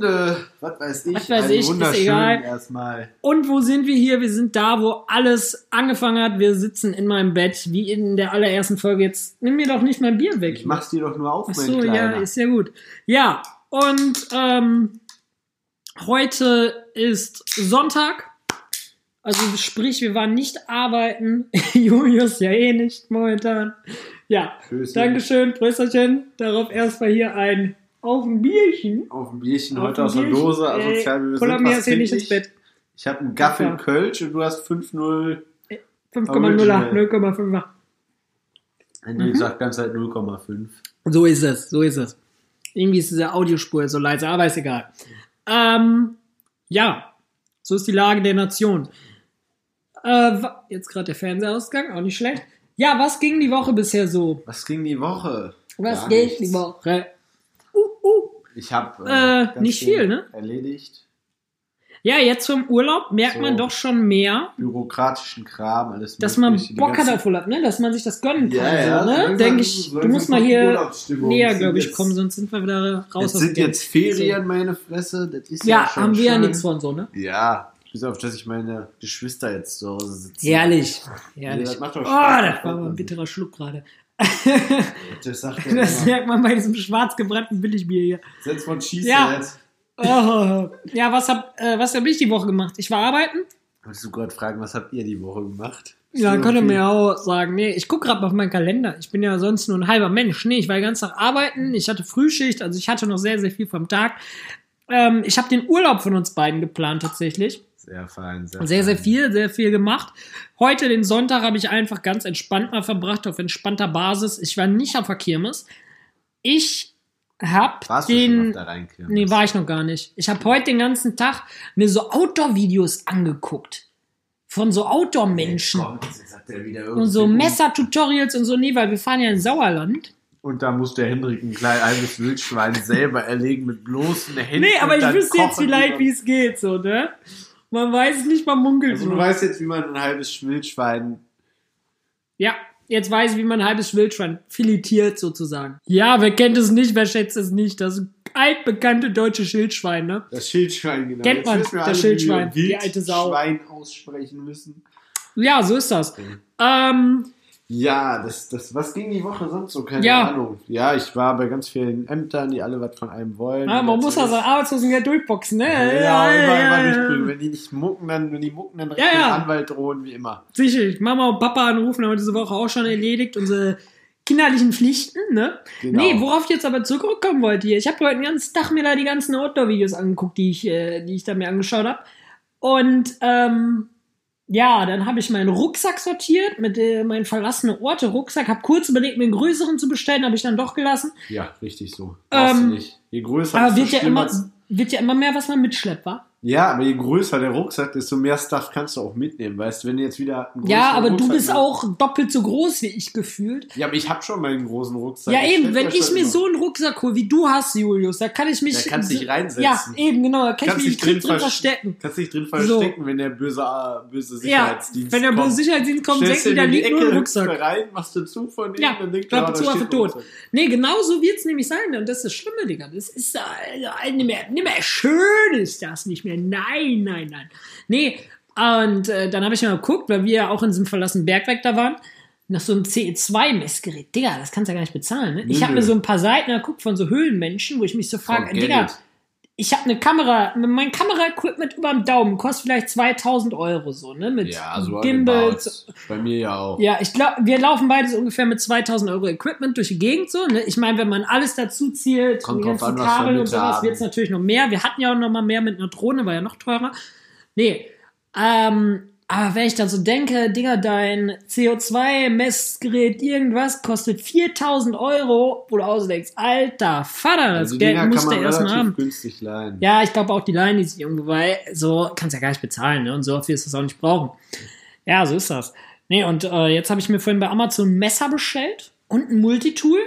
Stunde, was weiß ich. Was weiß einen ich, ist wunderschönen egal. erstmal. Und wo sind wir hier? Wir sind da, wo alles angefangen hat. Wir sitzen in meinem Bett, wie in der allerersten Folge. Jetzt nimm mir doch nicht mein Bier weg. Ich mach's dir doch nur auf, Ach mein so, ja, ist ja gut. Ja, und ähm, heute ist Sonntag. Also sprich, wir waren nicht arbeiten. Julius ja eh nicht momentan. Ja, Tschüss. Dankeschön, Prösterchen. Darauf erstmal hier ein auf ein Bierchen. Auf ein Bierchen Auf heute ein aus der Bierchen. Dose. Asozial, wie wir sind. mir hier nicht ins Bett. Ich habe einen Gaffel Ja. Kölsch und du hast 5,0. 5,0er, 0,5er. Henry Mhm. sagt ganz halt 0,5. So ist es, so ist es. Irgendwie ist diese Audiospur so leise, aber ist egal. Ähm, ja, so ist die Lage der Nation. Äh, jetzt gerade der Fernseher ausgegangen, auch nicht schlecht. Ja, was ging die Woche bisher so? Was ging die Woche? Was nichts. die Woche? Ich habe Äh, nicht viel, ne? Erledigt. Ja, jetzt vom Urlaub merkt So. man doch schon mehr, bürokratischen Kram, alles dass man Bock hat auf Urlaub, ne? Dass man sich das gönnen kann. Ja, ja, so, ne? Denke ich, du musst mal hier näher, glaube ich, kommen, sonst sind wir wieder raus aus sind jetzt Ferien, meine Fresse. Das ist Ja, ja, haben wir ja schön. nichts von so, ne? Ja, bis auf, dass ich meine Geschwister jetzt zu Hause sitzen. Herrlich. Ja, Herrlich. das macht doch oh, Spaß. das war mal ein bitterer Schluck gerade. Das Das merkt man bei diesem schwarz gebrannten Billigbier hier. Setz von Cheese Ja. Oh. Ja, was hab, äh, was hab ich die Woche gemacht? Ich war arbeiten. Wolltest du gerade fragen, was habt ihr die Woche gemacht? Ja, So könnte mir ja auch sagen. Nee, ich guck gerade auf meinen Kalender. Ich bin ja sonst nur ein halber Mensch. Nee, ich war den ganzen Tag arbeiten. Ich hatte Frühschicht, also ich hatte noch sehr, sehr viel vom Tag. Ähm, ich habe den Urlaub von uns beiden geplant tatsächlich. Sehr fein, sehr Sehr, sehr viel, sehr viel gemacht. Heute, den Sonntag, habe ich einfach ganz entspannt mal verbracht, auf entspannter Basis. Ich war nicht auf der Kirmes. Ich habe Warst du schon den. auf der Rheinkirmes? Nee, war ich noch gar nicht. Ich habe heute den ganzen Tag mir so Outdoor-Videos angeguckt. Von so Outdoor-Menschen. Wieder Und so Messer-Tutorials und so. Nee, weil wir fahren ja in Sauerland. Und da muss der Hendrik ein kleines Wildschwein selber erlegen mit bloßen Händen. Nee, aber ich wüsste jetzt vielleicht, wie es geht, so, ne? Man weiß es nicht, man munkelt Also du nur. weißt jetzt, wie man ein halbes Wildschwein. Ja, jetzt weiß ich, wie man ein halbes Wildschwein filetiert sozusagen. Ja, wer kennt es nicht, wer schätzt es nicht? Das altbekannte deutsche Schildschwein, ne? Das Schildschwein, genau. Kennt man, das Schildschwein, die alte Sau. Wildschwein aussprechen müssen. Ja, so ist das. Ähm, Ja, das, das, was ging die Woche sonst so? Keine Ja. Ahnung. Ja, ich war bei ganz vielen Ämtern, die alle was von einem wollen. ja, man muss also Arbeitslosengeld durchboxen, ne? Ja, immer, immer ja, durchprügeln. Wenn die nicht mucken, dann, wenn die mucken, dann direkt Ja, ja. den Anwalt drohen, wie immer. Sicher, Mama und Papa anrufen, haben wir diese Woche auch schon erledigt, unsere kinderlichen Pflichten, ne? Genau. Nee, worauf ich jetzt aber zurückkommen wollte hier. Ich habe heute den ganzen Tag mir da die ganzen Outdoor-Videos angeguckt, die ich, äh, die ich da mir angeschaut habe. Und ähm, ja, dann habe ich meinen Rucksack sortiert mit äh, meinen verlassene Orte Rucksack. Habe kurz überlegt, mir einen größeren zu bestellen, habe ich dann doch gelassen. Ja, richtig so. Ähm. Je größer, Aber desto wird ja immer, wird ja immer mehr, was man mitschleppt, wa? Ja, aber je größer der Rucksack, desto mehr Stuff kannst du auch mitnehmen. Weißt du, wenn du jetzt wieder. einen Ja, aber du Rucksack bist nimmst- auch doppelt so groß wie ich gefühlt. Ja, aber ich habe schon meinen großen Rucksack. Ja, Ich eben, wenn ich mir immer- so einen Rucksack hole, wie du hast, Julius, da kann ich mich. Da kannst du dich reinsetzen. Ja, eben, genau, da kann Kannst ich mich drin, drin, drin vers- verstecken. Kannst dich drin So. verstecken, wenn der böse, äh, böse Ja, Sicherheitsdienst wenn der kommt. böse Sicherheitsdienst kommt, denkt du da liegt nur ein Rucksack. rein, machst du zu von ihm, Ja, dann denkt er, zu, Affe steht ein tot. Nee, genau so wird's nämlich sein. Und das ist das Schlimme, Digga. Das ist äh, mehr, nicht mehr schön, ist das nicht mehr. Nein, nein, nein. Nee, und äh, dann habe ich mal geguckt, weil wir ja auch in diesem verlassenen Bergwerk da waren, nach so einem CE2-Messgerät. Digga, das kannst du ja gar nicht bezahlen. Ne? Ich habe mir so ein paar Seiten geguckt von so Höhlenmenschen, wo ich mich so frage, Digga. Ich habe eine Kamera, mein Kamera-Equipment über dem Daumen kostet vielleicht 2000 Euro so, ne? Mit Ja, so Gimbals, roundabout. Bei mir ja auch. ja, ich glaube, wir laufen beides ungefähr mit 2000 Euro Equipment durch die Gegend so. Ne? Ich meine, wenn man alles dazu zielt, Kommt ganzen an, Kabel und sowas, wird es natürlich noch mehr. Wir hatten ja auch noch mal mehr mit einer Drohne, war ja noch teurer. Nee, ähm, aber wenn ich dann so denke, Digga, dein CO2-Messgerät, irgendwas, kostet 4000 Euro, wo du ausdenkst, alter Vater, das Also Geld Dinger musst du erstmal haben. günstig leihen. Ja, ich glaube auch die Line, die sich irgendwo bei, so kannst ja gar nicht bezahlen, ne? Und so viel ist das auch nicht brauchen. Ja, so ist das. Nee, und äh, jetzt habe ich mir vorhin bei Amazon ein Messer bestellt und ein Multitool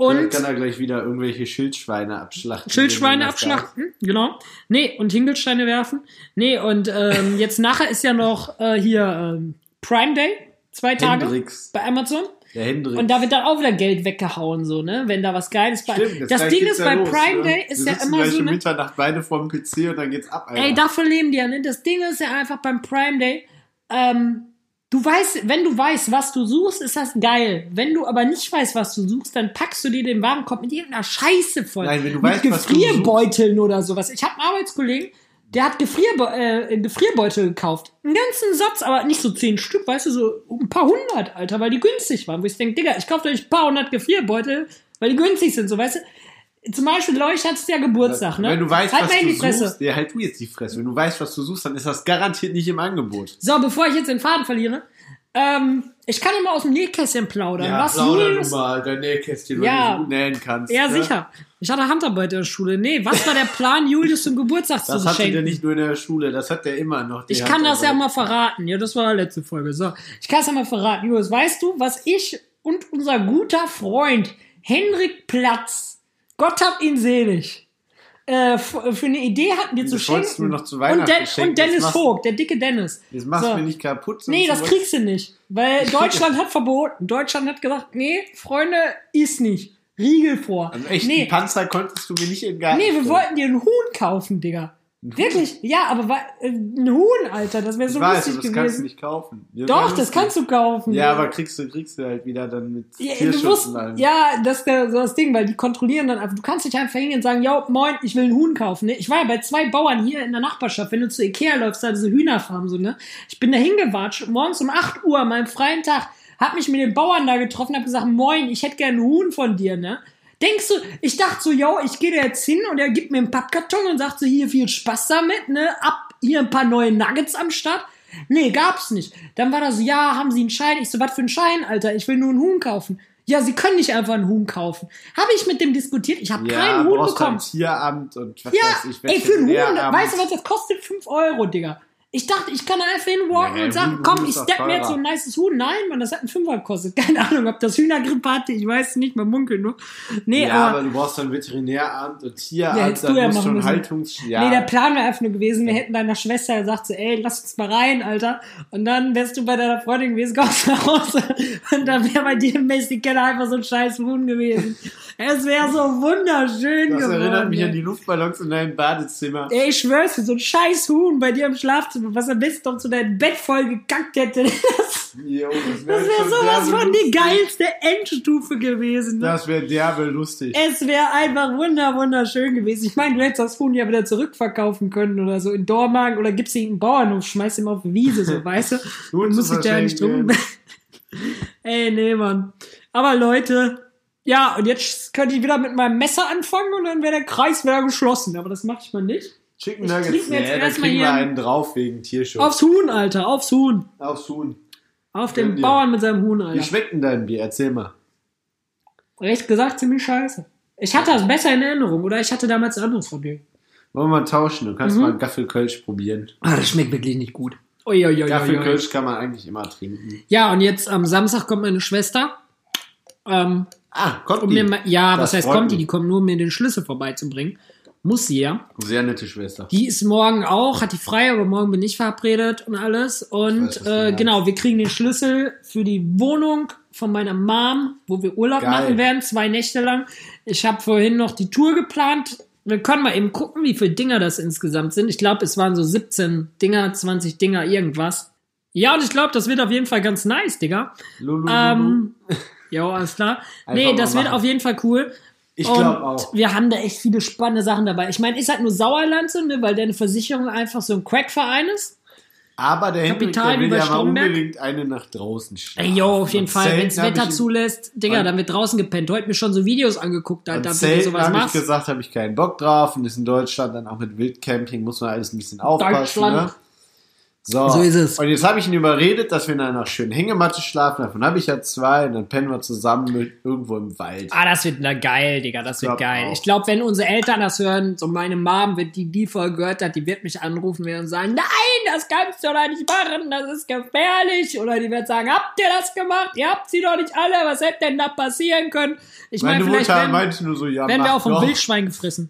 Und und kann er gleich wieder irgendwelche Schildschweine abschlachten. Schildschweine abschlachten, genau. Nee, und Hinkelsteine werfen. Nee, und ähm, jetzt nachher ist ja noch äh, hier ähm, Prime Day, zwei Tage Hendrix. bei Amazon. Der Hendrik. Und da wird dann auch wieder Geld weggehauen, so, ne? Wenn da was Geiles bei. Stimmt, das Ding ist, ja bei los, Prime ne? Day ist Wir ja immer so um eine. Mitternacht beide vorm PC und dann geht's ab. Alter. Ey, dafür leben die ja, ne? Das Ding ist ja einfach beim Prime Day, ähm, du weißt, wenn du weißt, was du suchst, ist das geil. Wenn du aber nicht weißt, was du suchst, dann packst du dir den Warenkorb mit irgendeiner Scheiße voll. Nein, wenn du mit weißt, was du Gefrierbeuteln oder sowas. Ich habe einen Arbeitskollegen, der hat Gefrierbe äh, Gefrierbeutel gekauft. Einen ganzen Satz, aber nicht so zehn Stück, weißt du, so ein paar hundert, Alter, weil die günstig waren. Wo ich denke, Digga, ich kaufe euch ein paar hundert Gefrierbeutel, weil die günstig sind, so, weißt du. Zum Beispiel, Leuch hat ja Geburtstag, ne? Wenn du weißt, halt was du die Fresse. suchst, ja, halt du jetzt die Fresse. Wenn du weißt, was du suchst, dann ist das garantiert nicht im Angebot. So, bevor ich jetzt den Faden verliere, ähm, ich kann immer aus dem Nähkästchen plaudern. was Julius, mal dein Nähkästchen, Ja. wenn du gut nähen kannst. Ja, ne? sicher. Ich hatte Handarbeit in der Schule. Nee, was war der Plan, Julius zum Geburtstag Das zu hatte der schenken? nicht nur in der Schule, das hat der immer noch. Ich kann das ja mal verraten. Ja, das war die letzte Folge. So, ich kann es ja mal verraten. Julius, weißt du, was ich und unser guter Freund Henrik Platz, Gott hab ihn selig, äh, f- für eine Idee hatten, zu Das wolltest schenken. mir noch zu und, Weihnachten Den, schenken. und Dennis Vogt, der dicke Dennis. Jetzt machst So. du mir nicht kaputt. Nee, das kriegst du nicht. Weil Deutschland hat verboten. Deutschland hat gesagt, nee, Freunde, ist nicht. Riegel vor. Einen echten nee, Panzer konntest du mir nicht Garten nee, wir wollten dir einen Huhn kaufen, Digga. Wirklich? Ja, aber äh, ein Huhn, Alter, das wäre Ich so weiß, lustig aber das kannst du gewesen. nicht kaufen. Wir Doch, das kannst du kaufen. Ja, aber kriegst du, kriegst du halt wieder dann mit Ja, Tierschutz ja, das ist so das Ding, weil die kontrollieren dann einfach. Du kannst nicht einfach hingehen und sagen, yo, moin, ich will einen Huhn kaufen. Ne? Ich war ja bei zwei Bauern hier in der Nachbarschaft, wenn du zu Ikea läufst, da diese Hühnerfarm so, ne? Ich bin da hingewatscht, morgens um 8 Uhr, an meinem freien Tag, hab mich mit den Bauern da getroffen, hab gesagt, moin, ich hätte gerne einen Huhn von dir, ne? Denkst du, ich dachte so, yo, ich gehe da jetzt hin und er gibt mir einen Pappkarton und sagt so, hier viel Spaß damit, ne? Ab, hier ein paar neue Nuggets am Start. Nee, gab's nicht. Dann war das so, ja, haben Sie einen Schein? Ich so, was für einen Schein, Alter? Ich will nur einen Huhn kaufen. Ja, Sie können nicht einfach einen Huhn kaufen. Habe ich mit dem diskutiert. Ich habe Ja, keinen Huhn bekommen. Tieramt und was Ja, weiß ich. ey, für einen Huhn, weißt du was, das kostet 5 Euro, Digga. Ich dachte, ich kann einfach hinwalken Nee, und sagen, Huhn- komm, ich ist doch stepp mir jetzt so ein nices Huhn. Nein, Mann, das hat einen Fünfer gekostet. Keine Ahnung, ob das Hühnergrippe hatte, ich weiß nicht, man munkelt nur. Nee, Ja, aber, aber du brauchst dann Veterinäramt und Tieramt, Ja, hättest dann du ja musst schon. Haltungs... Ja, Nee, der Plan wäre einfach nur gewesen, wir hätten deiner Schwester gesagt, so, ey, lass uns mal rein, Alter. Und dann wärst du bei deiner Freundin gewesen, kommst nach Hause. Und dann wäre bei dir im Basic Keller einfach so ein scheiß Huhn gewesen. Es wäre so wunderschön das geworden. erinnert mich an die Luftballons in deinem Badezimmer. Ey, ich schwör's dir, so ein scheiß Huhn bei dir im Schlafzimmer, was am besten noch zu deinem Bett voll gekackt hätte. Das, Jo, das wär wäre schon sowas von die lustig. geilste Endstufe gewesen. Ne? Das wäre derbe lustig. Es wäre einfach wunder, wunderschön gewesen. Ich meine, du hättest das Huhn ja wieder zurückverkaufen können oder so in Dormagen oder gibst ihn in den Bauernhof, schmeißt ihn auf die Wiese, so, weißt du? Du zu musst dich da nicht drum. Ey, nee, Mann. Aber Leute, ja, und jetzt könnte ich wieder mit meinem Messer anfangen und dann wäre der Kreis wieder geschlossen. Aber das mache ich mal nicht. Chicken Ich Nuggets, mir jetzt nee, erstmal kriegen wir hier- einen drauf wegen Tierschutz. Aufs Huhn, Alter, aufs Huhn. Aufs Huhn. Auf den. Bauern mit seinem Huhn, Wie Alter. schmeckt denn dein Bier? Erzähl mal. Recht gesagt, ziemlich scheiße. Ich hatte das besser in Erinnerung, oder ich hatte damals ein anderes von dir. Wollen wir mal tauschen? Du kannst Mhm. mal Gaffelkölsch probieren. Ah, das schmeckt wirklich nicht gut. Gaffelkölsch kann man eigentlich immer trinken. Ja, und jetzt am Samstag kommt meine Schwester. Ähm, Ah, kommt um die. mir ja, Das was heißt kommt die? Die kommt nur, um mir den Schlüssel vorbeizubringen. Muss sie ja. Sehr nette Schwester. Die ist morgen auch, hat die frei, aber morgen bin ich verabredet und alles. Und weiß, äh, genau, wir kriegen den Schlüssel für die Wohnung von meiner Mom, wo wir Urlaub Geil. machen werden, zwei Nächte lang. Ich habe vorhin noch die Tour geplant. Wir können mal eben gucken, wie viele Dinger das insgesamt sind. Ich glaube, es waren so 17 Dinger, 20 Dinger, irgendwas. Ja, und ich glaube, das wird auf jeden Fall ganz nice, Digga. Lulu, Ähm, ja, alles klar. Nee, mal das wird auf jeden Fall cool. Ich glaube auch. wir haben da echt viele spannende Sachen dabei. Ich meine, ist halt nur Sauerland so, ne, weil deine Versicherung einfach so ein Crackverein ist. Aber der Hendrik, Kapital der will ja mal unbedingt eine nach draußen Ey, schlafen. jo, auf jeden Und Fall, wenn das hab Wetter ich- zulässt, Digga, dann wird draußen gepennt. Heute mir schon so Videos angeguckt, Alter, wie du sowas habe ich machst. gesagt, habe ich keinen Bock drauf. Und ist in Deutschland dann auch mit Wildcamping, muss man alles ein bisschen aufpassen. Deutschland. Ne? So. So ist es. Und jetzt habe ich ihn überredet, dass wir in einer schönen Hängematte schlafen. Davon habe ich ja zwei. Und dann pennen wir zusammen mit irgendwo im Wald. Ah, das wird na geil, Digga, das wird Glaub geil. auch. Ich glaube, wenn unsere Eltern das hören, so meine Mom, wird die die Folge gehört hat, die wird mich anrufen werden und sagen, nein, das kannst du doch nicht machen, das ist gefährlich. Oder die wird sagen, habt ihr das gemacht? Ihr habt sie doch nicht alle, was hätte denn da passieren können? Ich meine, Meine vielleicht Mutter werden, meinte nur so, ja, werden wir auch vom. Wildschwein gefressen.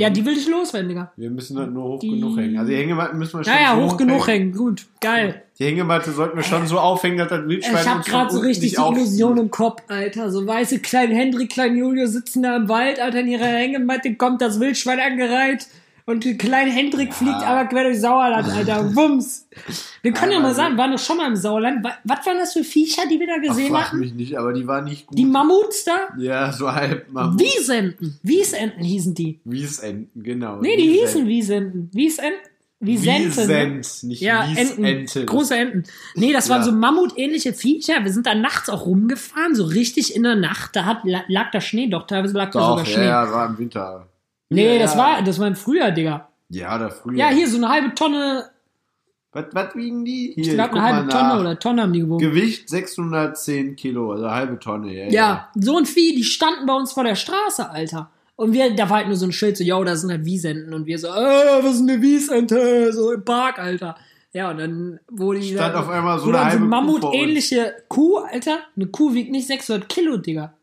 Ja, die will ich loswerden, Digga. Wir müssen halt nur hoch Die- genug hängen. Also die Hängematte müssen wir schon Naja, so hoch genug hängen. Gut, geil. Die Hängematte sollten wir schon so aufhängen, dass das Wildschwein Ich hab grad so richtig die Illusion im Kopf, Alter. So weiße klein Hendrik, klein Julio sitzen da im Wald, Alter, in ihrer Hängematte, kommt das Wildschwein angereiht und der kleine Hendrik fliegt aber quer durch Sauerland, Alter. Wumms. Wir können ja, Ja, mal sagen, waren doch schon mal im Sauerland. Wa- Was waren das für Viecher, die wir da gesehen frag hatten? mich nicht, aber die war nicht gut. Die Mammuts da? ja, so halb Mammut. Wiesenten. Wiesenten hießen die. Wiesenten, genau. Nee, die hießen Wiesenten. Wiesenten. Wiesenten. ne? Wiesent, nicht Ja, Enten. Wiesente. Große Enten. Nee, das waren Ja. so mammutähnliche Viecher. Wir sind da nachts auch rumgefahren, so richtig in der Nacht. Da hat, la- lag da Schnee, doch, teilweise lag da sogar ja, Schnee. ja, war im Winter. Nee, ja, das ja. war, das war im Frühjahr, Digga. Ja, da früher. Ja, hier so eine halbe Tonne, Was, was wiegen die? Hier, ich glaube eine halbe Tonne oder Tonne haben die gewogen. Gewicht 610 Kilo, also halbe Tonne. Ja, Ja, so ein Vieh, die standen bei uns vor der Straße, Alter. Und wir, da war halt nur so ein Schild, so, yo, da sind halt Wiesenten. Und wir so, äh, was ist eine Wiesente? So im Park, Alter. Ja, und dann wurde die Stand da, auf einmal so eine dann vor mammutähnliche Kuh, Alter. Eine Kuh wiegt nicht 600 Kilo, Digga.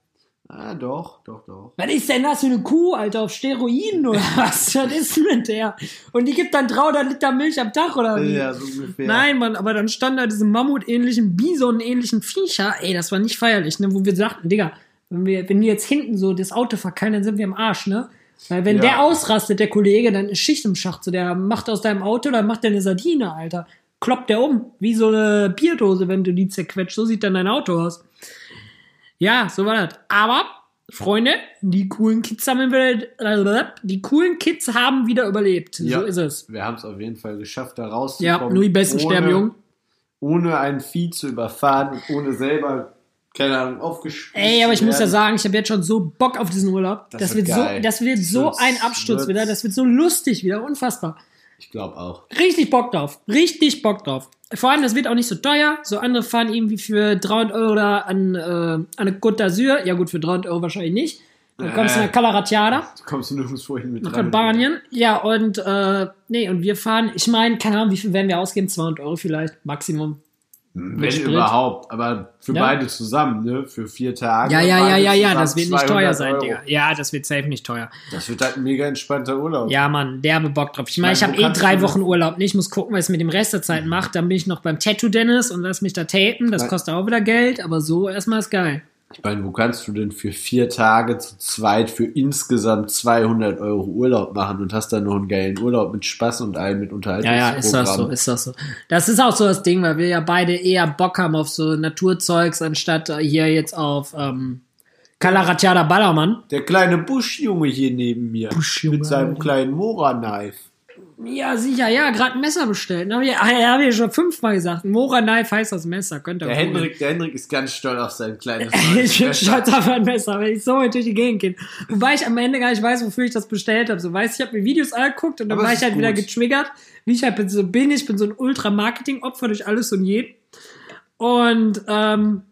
Ah, doch, doch, doch. Was ist denn das für eine Kuh, Alter? Auf Steroiden oder was? Was ist denn mit der? Und die gibt dann 300 Liter Milch am Tag oder wie? Ja, so ungefähr. Nein, Mann, aber dann stand da diese Mammutähnlichen, Bison-ähnlichen Viecher. Ey, das war nicht feierlich, ne? Wo wir sagten, Digga, wenn wir, wenn die jetzt hinten so das Auto verkeilen, dann sind wir im Arsch, ne? Weil wenn Ja. der ausrastet, der Kollege, dann ist Schicht im Schacht. So, der macht aus deinem Auto, dann macht der eine Sardine, Alter. Kloppt der um. Wie so eine Bierdose, wenn du die zerquetscht. So sieht dann dein Auto aus. Ja, so war das. Aber, Freunde, die coolen Kids haben wieder, die coolen Kids haben wieder überlebt. Ja. So ist es. Wir haben es auf jeden Fall geschafft, da rauszukommen. Ja, nur die Besten ohne, sterben, Jung. Ohne ein Vieh zu überfahren und ohne selber, keine Ahnung, aufgespießt Ey, aber ich zu muss ja werden. sagen, ich habe jetzt schon so Bock auf diesen Urlaub. Das, Das wird wird so, das wird so ein Absturz wird's- wieder. Das wird so lustig wieder, unfassbar. Ich glaube auch. Richtig Bock drauf. Richtig Bock drauf. Vor allem, das wird auch nicht so teuer. So andere fahren irgendwie für 300 Euro da an, äh, an eine Côte d'Azur. Ja gut, für 300 Euro wahrscheinlich nicht. Dann kommst du Äh. nach Calaratiada, Du kommst nirgendwo hin mit nach. Albanien. Ja, und äh, nee, und wir fahren, ich meine, keine Ahnung, wie viel werden wir ausgeben? 200 Euro vielleicht, Maximum. Wenn Sprit. überhaupt. Aber für Ja. beide zusammen, ne? Für vier Tage. Ja, ja, ja, ja, ja, das wird nicht 200 teuer sein, Euro. Digga. Ja, das wird safe nicht teuer. Das wird halt ein mega entspannter Urlaub. Ja, Mann, derbe Bock drauf. Ich meine, ich habe eh drei Wochen Urlaub. Ne? Ich muss gucken, was ich mit dem Rest der Zeit mache. Dann bin ich noch beim Tattoo Dennis und lass mich da tapen. Das kostet auch wieder Geld, aber so erstmal ist geil. Ich meine, wo kannst du denn für vier Tage zu zweit für insgesamt 200 Euro Urlaub machen und hast dann noch einen geilen Urlaub mit Spaß und allem mit Ja, Unterhaltungsprogramm? ja, ist das so, ist das so. Das ist auch so das Ding, weil wir ja beide eher Bock haben auf so Naturzeugs, anstatt äh, hier jetzt auf ähm, Calaratiada Ballermann. Der kleine Buschjunge hier neben mir Buschjunge, mit seinem kleinen Mora-Knife. Ja, sicher, ja, gerade ein Messer bestellt. Habe ich, hab ich schon fünfmal gesagt. Mora Knife heißt das Messer, könnt ihr Der. Hendrik, der Hendrik ist ganz stolz auf sein kleines Ich bin stolz auf mein Messer, wenn ich so durch die Gegend gehe. Wobei ich am Ende gar nicht weiß, wofür ich das bestellt habe. So weiß ich, habe mir Videos angeguckt und dann Aber war ich halt ist wieder gut. getriggert. Wie ich halt bin, so bin. Ich bin so ein Ultra-Marketing-Opfer durch alles und jeden. Und ähm,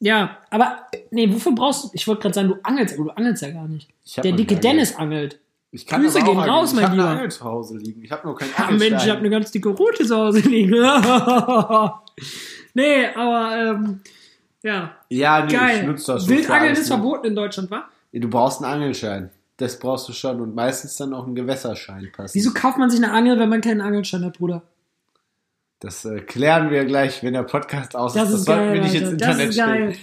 ja, aber nee, wofür brauchst du? Ich wollte gerade sagen, du angelst, aber du angelst ja gar nicht. Ich hab Der dicke. Dennis angelt. Ich kann Grüße gehen raus, ich mein Lieber. eine Angel zu Hause liegen. Ich habe noch keinen Ah, Mensch, ich habe eine ganz dicke Route zu Hause liegen. nee, aber ähm, ja, Ja, nee, ich geil. nutze das für Wildangeln ist verboten in Deutschland, wa? Du brauchst einen Angelschein. Das brauchst du schon und meistens dann auch einen Gewässerschein passen. Wieso kauft man sich eine Angel, wenn man keinen Angelschein hat, Bruder? Das äh, klären wir gleich, wenn der Podcast aus Das ist. ist sollten geil, wir nicht ins Internet ist stellen.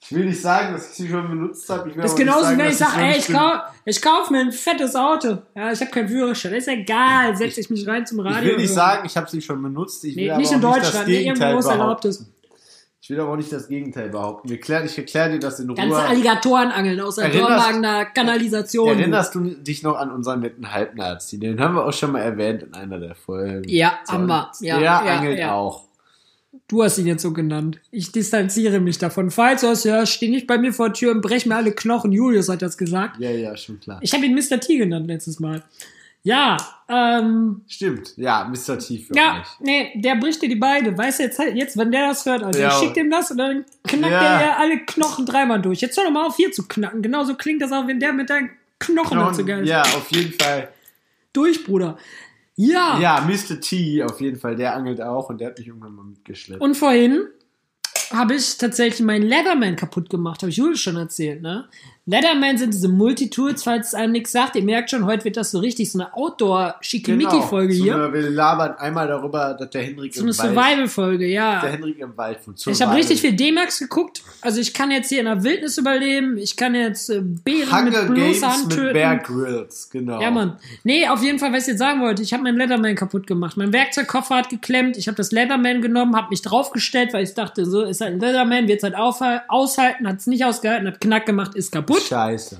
Ich will nicht sagen, dass ich sie schon benutzt habe. Ich will Das ist genauso, wenn ich sage, ey, ich, kauf, ich kauf mir ein fettes Auto. Ja, ich habe keinen Führerschein. Ist egal, setze ich mich rein zum Radio. Ich will nicht sagen, ich habe sie schon benutzt. Ich will Nee, aber nicht in nicht das Deutschland, nee, irgendwo Gegenteil erlaubt ist. Ich will aber auch nicht das Gegenteil behaupten. Wir klären, ich erkläre dir das in Ganze Ruhe. Alligatorenangeln aus der Dormagener Kanalisation. Erinnerst du dich noch an unseren netten Halbnazi? Den haben wir auch schon mal erwähnt in einer der Folgen. Ja, haben wir. Ja, der ja, angelt ja. auch. Du hast ihn jetzt so genannt. Ich distanziere mich davon. Falls du hast, ja, steh nicht bei mir vor der Tür und brech mir alle Knochen. Julius hat das gesagt. Ja, ja, schon klar. Ich habe ihn Mr. T genannt letztes Mal. Ja, ähm, Stimmt. Ja, Mr. T für ja, euch. nee, der bricht dir die Beine. Weißt du, jetzt, jetzt wenn der das hört, also Ja. ich schick dem das und dann knackt Ja. der ja alle Knochen dreimal durch. Jetzt hör doch mal auf, hier zu knacken. Genauso klingt das auch, wenn der mit deinen Knochen dazu geil ist. ja, auf jeden Fall. Durch, Bruder. Ja. Ja, Mr. T, auf jeden Fall, der angelt auch und der hat mich irgendwann mal mitgeschleppt. Und vorhin habe ich tatsächlich meinen Leatherman kaputt gemacht. Habe ich Jules schon erzählt, ne? Leatherman sind diese Multitools, falls es einem nichts sagt. Ihr merkt schon, heute wird das so richtig so eine Outdoor-Schickimicki-Folge so hier. eine- Wir labern einmal darüber, dass der Henrik So eine im Wald, Survival-Folge, der ja. Henrik im Wald von Ich habe richtig viel D-Max geguckt. Also ich kann jetzt hier in der Wildnis überleben. Ich kann jetzt äh, Bären Hunger mit bloßer Games Hand mit töten. Bear Grylls, genau. Ja, Mann. Nee, auf jeden Fall, was ich jetzt sagen wollte. Ich habe meinen Leatherman kaputt gemacht. Mein Werkzeugkoffer hat geklemmt. Ich habe das Leatherman genommen, habe mich draufgestellt, weil ich dachte, so ist halt ein Leatherman, wird es halt aushalten, hat es nicht ausgehalten, hat Knack gemacht, ist kaputt. Scheiße.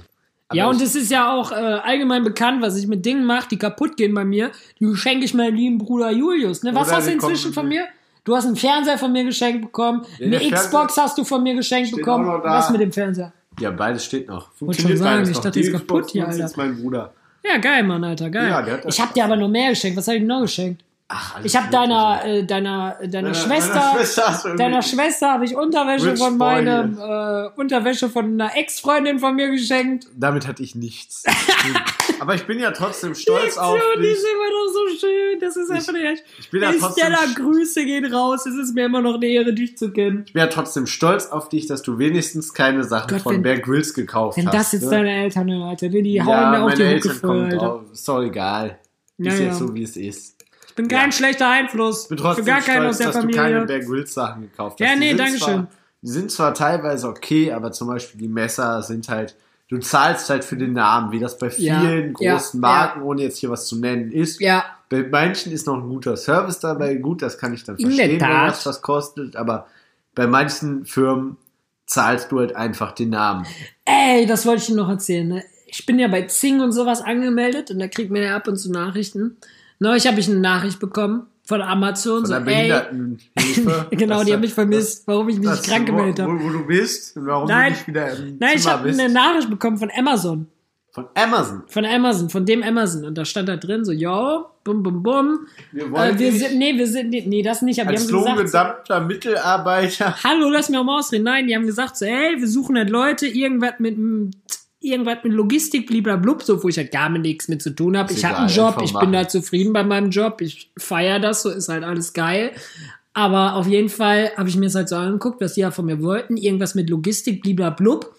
ja, Aber und ich- es ist ja auch äh, allgemein bekannt, was ich mit Dingen mache, die kaputt gehen bei mir. Die schenke ich meinem lieben Bruder Julius. Ne? Was Oder hast du inzwischen von mir. Du hast einen Fernseher von mir geschenkt bekommen. Ja, eine Xbox hast du von mir geschenkt bekommen. Was mit dem Fernseher? Ja, beides steht noch. schon Funktioniert sagen, beides ich noch. dachte, ist kaputt hier, Alter. jetzt mein Bruder. Ja, geil, Mann, Alter, geil. Ja, ich habe dir aber noch mehr geschenkt. Was habe ich noch geschenkt? Ach, Ich habe deiner, äh, deiner, deiner Meiner- Schwester, meiner Schwester deiner Schwester habe ich Unterwäsche Rich von meinem, äh, Unterwäsche von einer Ex-Freundin von mir geschenkt. Damit hatte ich nichts. Aber ich bin ja trotzdem stolz auf Lektion, die dich. ist immer noch so schön. Das ist einfach nicht. Ich bin ja trotzdem Stella, Grüße gehen raus. Es ist mir immer noch eine Ehre, dich zu kennen. Ich bin ja trotzdem stolz auf dich, dass du wenigstens keine Sachen Gott, von wenn- Bear Grylls gekauft Wenn hast. das jetzt ne? deine Eltern hören, Alter, die ja, hauen mir auch meine die Hucke Eltern voll, kommen Alter. drauf. Ist doch egal. Ja, ist ja. jetzt so, wie es ist. Ich bin kein Ja. schlechter Einfluss. Ich bin Für trotzdem gar keinen aus der dass du keine Familie. Bear Grylls Sachen gekauft hast. Ja, nee, danke schön. Die sind zwar teilweise okay, aber zum Beispiel die Messer sind halt, du zahlst halt für den Namen, wie das bei vielen ja, großen ja. Marken, ohne jetzt hier was zu nennen, ist. Ja, Bei manchen ist noch ein guter Service dabei. Gut, das kann ich dann In verstehen, wenn das was kostet. Aber bei manchen Firmen zahlst du halt einfach den Namen. Ey, das wollte ich dir noch erzählen. Ne? Ich bin ja bei Zing und sowas angemeldet und da kriegt man ja ab und zu Nachrichten. Neulich habe ich eine Nachricht bekommen von Amazon. Von so, der Behindertenhilfe. genau, die haben mich vermisst, warum ich mich nicht krank gemeldet habe. Wo, wo du bist und warum Nein. du nicht wieder im Nein, ich Zimmer habe bist. eine Nachricht bekommen von Amazon. Von Amazon. Von Amazon, von dem Amazon. Und da stand da drin so, yo, bum, bum, bum. Wir wollen Äh, wir dich sind, nee, wir sind, nee, nee, das nicht. Aber als die haben gesagt, lohngedammter Mitarbeiter. hallo, lass mir auch mal ausreden. Nein, die haben gesagt so, ey, wir suchen halt Leute, irgendwas mit, m- irgendwas mit Logistik, bliblablub, so, wo ich halt gar nichts mit zu tun habe. Ich habe einen Job, ich bin da zufrieden bei meinem Job, ich feiere das, so ist halt alles geil. Aber auf jeden Fall habe ich mir das halt so angeguckt, was die ja von mir wollten, irgendwas mit Logistik, bliblablub.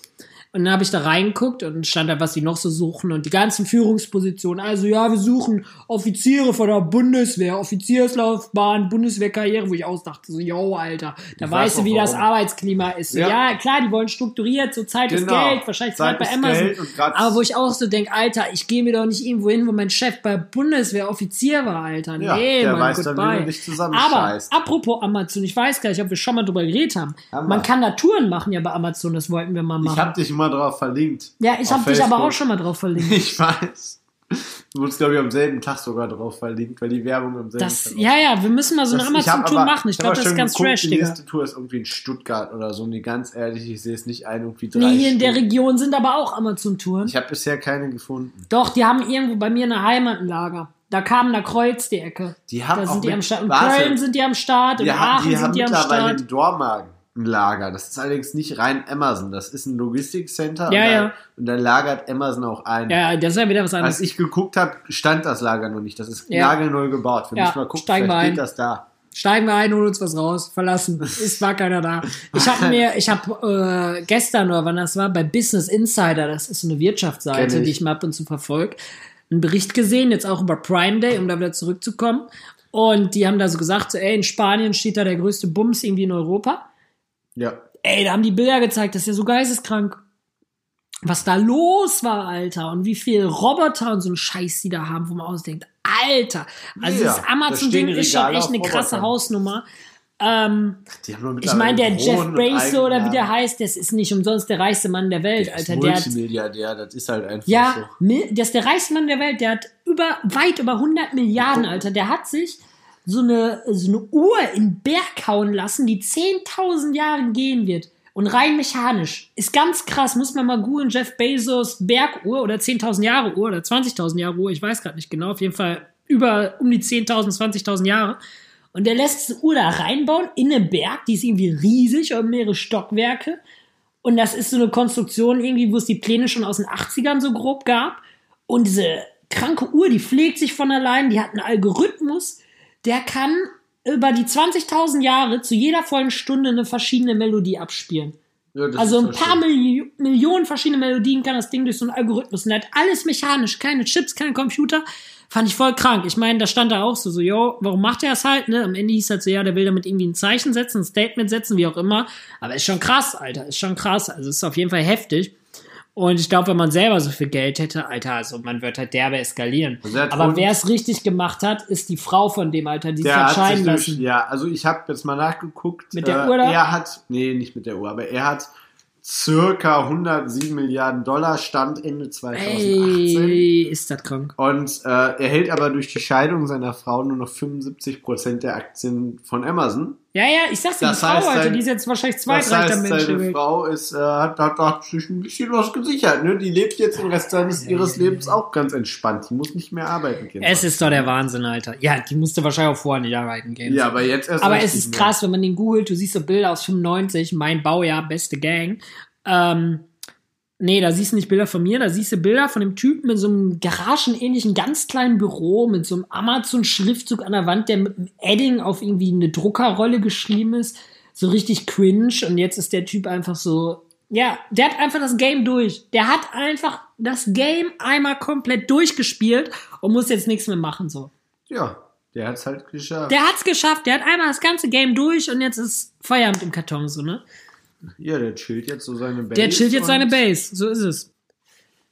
Und dann habe ich da reingeguckt und stand da, was die noch so suchen und die ganzen Führungspositionen. Also ja, wir suchen Offiziere von der Bundeswehr, Offizierslaufbahn, Bundeswehrkarriere, wo ich ausdachte, so, yo, Alter, da Ich weiß weißt du, wie das warum. Arbeitsklima ist. So, Ja. ja. klar, die wollen strukturiert, so Zeit ist Genau. Geld, wahrscheinlich Zeit Zeit bei ist Amazon. Aber wo ich auch so denke, Alter, ich gehe mir doch nicht irgendwo hin, wo mein Chef bei Bundeswehr Offizier war, Alter. Ja, nee, der Mann, weiß dann, wie goodbye. du dich Aber apropos Amazon, ich weiß gar nicht, ob wir schon mal drüber geredet haben. Haben Man kann da Touren machen ja bei Amazon, das wollten wir mal machen. Ich habe dich mal drauf verlinkt. Ja, ich habe dich aber auch schon mal drauf verlinkt. Ich weiß. Du wurdest, glaube ich, am selben Tag sogar drauf verlinkt, weil die Werbung am selben Das, Tag ja, ja, wir müssen mal so eine Amazon-Tour machen. Ich glaube, das ist ganz geguckt, trash, Die nächste Tour ist irgendwie in Stuttgart oder so. Nee, ganz ehrlich, ich sehe es nicht ein, irgendwie drei Nee, hier in der. Region sind aber auch Amazon-Touren. Ich habe bisher keine gefunden. Doch, die haben irgendwo bei mir eine Heimat ein Lager. Da kam da Kreuz die Ecke. Die haben da auch sind die mit- am Start. In. Köln sind die am Start, in Die, haben, Aachen die haben sind die am mittlerweile Start. in Dormagen ein Lager. Das ist allerdings nicht rein Amazon. Das ist ein Logistikcenter. Ja, und, ja. Und da lagert Amazon auch ein. Ja, das ist ja wieder was Als anderes. ich geguckt habe, stand das Lager noch nicht. Das ist Ja. nagelneu gebaut. Wenn Ja, ich mal gucke, steigen wir vielleicht ein. steht das da. Steigen wir ein, holen uns was raus, verlassen. Ist war keiner da. Ich habe mir, ich habe äh, gestern oder wann das war, bei Business Insider, das ist eine Wirtschaftsseite, ich. die ich mal ab und zu verfolge, einen Bericht gesehen, jetzt auch über Prime Day, um da wieder zurückzukommen. Und die haben da so gesagt, so, ey, in Spanien steht da der größte Bums irgendwie in Europa. Ja. Ey, da haben die Bilder gezeigt, das ist ja so geisteskrank. Was da los war, Alter, und wie viel Roboter und so ein Scheiß die da haben, wo man ausdenkt, Alter, also Ja, das da Amazon-Ding ist schon echt eine krasse. Hausnummer. Ähm, ich meine, der Jeff Bezos oder wie der heißt, das ist nicht umsonst der reichste Mann der Welt, Der ist Alter. Der hat, Multimilliardär, das ist halt einfach ja, so. der ist der reichste Mann der Welt, der hat über, weit über 100 Milliarden, Alter. Der hat sich so eine, so eine Uhr in den Berg hauen lassen, die 10.000 Jahre gehen wird. Und rein mechanisch. Ist ganz krass, muss man mal googeln, Jeff Bezos Berguhr oder 10.000 Jahre Uhr oder 20.000 Jahre Uhr, ich weiß gerade nicht genau, auf jeden Fall über um die 10.000, 20.000 Jahre. Und der lässt diese Uhr da reinbauen in einen Berg, die ist irgendwie riesig und mehrere Stockwerke. Und das ist so eine Konstruktion irgendwie, wo es die Pläne schon aus den 80ern so grob gab. Und diese kranke Uhr, die pflegt sich von allein, die hat einen Algorithmus, der kann über die 20.000 Jahre zu jeder vollen Stunde eine verschiedene Melodie abspielen. Ja, Also ein paar. Milli Millionen verschiedene Melodien kann das Ding durch so einen Algorithmus. Und er hat alles mechanisch, keine Chips, kein Computer. Fand ich voll krank. Ich meine, da stand da auch so, so, yo, warum macht er das halt, ne? Am Ende hieß halt so, ja, der will damit irgendwie ein Zeichen setzen, ein Statement setzen, wie auch immer. Aber ist schon krass, Alter, ist schon krass. Also ist auf jeden Fall heftig. Und ich glaube, wenn man selber so viel Geld hätte, Alter, also man wird halt derbe eskalieren. Also er Aber wer es richtig gemacht hat, ist die Frau von dem, Alter, die sich Der hat hat sich scheiden durch, lassen. ja, also ich habe jetzt mal nachgeguckt. Mit der äh, Uhr da? Er hat, nee, nicht mit der Uhr, aber er hat circa 107 Milliarden Dollar Stand Ende 2018. Ey, ist das krank. Und äh, er hält aber durch die Scheidung seiner Frau nur noch 75% der Aktien von Amazon. Ja, ja, ich sag's dir, die Frau, heißt, Alter, die ist jetzt wahrscheinlich heißt, Mensch der seine Welt. Frau ist, äh, hat, hat, hat sich ein bisschen was gesichert. Ne? Die lebt jetzt den Rest seines, ihres Lebens auch ganz entspannt. Die muss nicht mehr arbeiten gehen. Es ist doch der Wahnsinn, Alter. Ja, die musste wahrscheinlich auch vorher nicht arbeiten gehen. ja, aber jetzt erst Aber es ist mehr. krass, wenn man den googelt, du siehst so Bilder aus 95, mein Baujahr, beste Gang. Ähm, nee, da siehst du nicht Bilder von mir, da siehst du Bilder von dem Typen mit so einem garagenähnlichen, ganz kleinen Büro, mit so einem Amazon-Schriftzug an der Wand, der mit einem Edding auf irgendwie eine Druckerrolle geschrieben ist. So richtig cringe. Und jetzt ist der Typ einfach so, ja, der hat einfach das Game durch. Der hat einfach das Game einmal komplett durchgespielt und muss jetzt nichts mehr machen, so. Ja, der hat's halt geschafft. Der hat's geschafft, der hat einmal das ganze Game durch und jetzt ist Feierabend im Karton, so, ne? Ja, der chillt jetzt so seine Base. Der chillt jetzt seine Base, so ist es.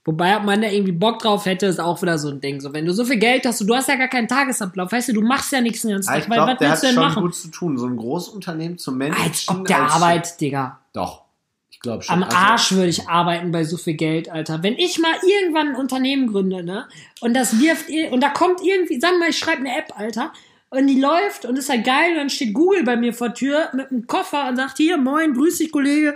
Wobei, ob man da irgendwie Bock drauf hätte, ist auch wieder so ein Ding. So, wenn du so viel Geld hast, du hast ja gar keinen Tagesablauf, weißt du, du machst ja nichts den ganzen Ah, Tag, Ich weil glaube, was der hat willst du denn schon machen? gut zu tun. So ein Großunternehmen zu managen. Als ob der als- arbeitet, Digga. Doch. Ich glaube schon. Am Also, Arsch würde ich arbeiten bei so viel Geld, Alter. Wenn ich mal irgendwann ein Unternehmen gründe, ne? Und das wirft, ir- und da kommt irgendwie, sagen wir mal, ich schreibe eine App, Alter. Und die läuft und ist halt geil. Und dann steht Google bei mir vor Tür mit einem Koffer und sagt, hier, moin, grüß dich, Kollege.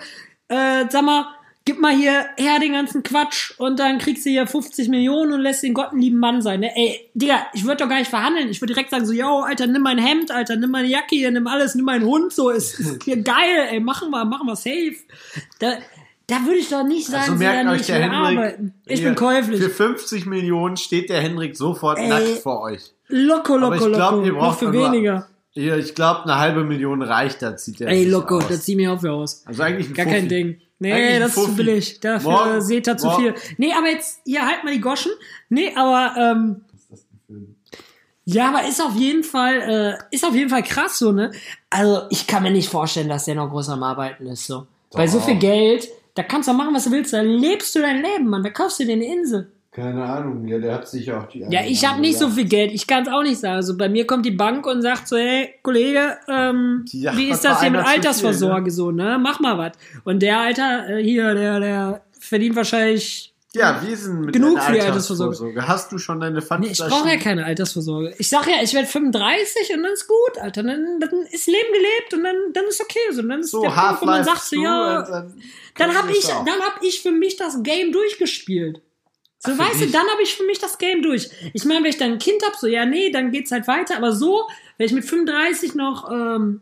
Äh, sag mal, gib mal hier her den ganzen Quatsch und dann kriegst du hier 50 Millionen und lässt den Gott einen lieben Mann sein. Ne? Ey, Digga, ich würde doch gar nicht verhandeln. Ich würde direkt sagen so, yo, Alter, nimm mein Hemd, Alter, nimm meine Jacke hier, nimm alles, nimm meinen Hund, so, ist, ist hier geil, ey, machen wir, machen wir safe. Da, da würde ich doch nicht sagen, Also merkt ja euch, nicht der mehr Henrik. arbeiten. Ich hier, bin käuflich. Für 50 Millionen steht der Henrik sofort Ey. nackt vor euch. Loco, loco, ich glaub, loco. ihr Noch braucht für nur- weniger. Hier, ich glaube, eine halbe Million reicht, da zieht der Ey, loco, das zieh mir auf für aus. Also eigentlich ein Gar Fuffi. kein Ding. Nee, Eigentlich das ist zu billig. Dafür Morgen- seht ihr zu morgen- viel. Nee, aber jetzt, hier, halt mal die Goschen. Nee, aber, ähm, ja, aber ist auf jeden Fall, äh, ist auf jeden Fall krass so, ne? Also, ich kann mir nicht vorstellen, dass der noch groß am Arbeiten ist, so. Bei so Doch. viel Geld, da kannst du machen, was du willst, da lebst du dein Leben, Mann. Da kaufst du dir eine Insel. Keine Ahnung, ja, der hat sich auch die. Ja, ich habe nicht so viel Geld. Ich kann es auch nicht sagen. Also bei mir kommt die Bank und sagt so, hey, Kollege, ähm, wie ist das hier mit zu viel, Altersvorsorge so, ne? Mach mal was. Und der Alter äh, hier, der, der verdient wahrscheinlich. Ja, wie ist denn mit Genug für die Altersvorsorge? Hast du schon deine Nee, Pfandflaschen? ich brauche ja keine Altersvorsorge. Ich sag ja, ich werde 35 und dann ist gut, Alter. Dann, dann ist Leben gelebt und dann, dann ist okay. So, dann ist so der Punkt, wo man sagt so, 2 ja, dann, dann habe ich, dann hab ich für mich das Game durchgespielt. So, Ach, weißt du, dann habe ich für mich das Game durch. Ich meine, wenn ich dann ein Kind hab, so, ja, nee, dann geht's halt weiter. Aber so, wenn ich mit 35 noch ähm,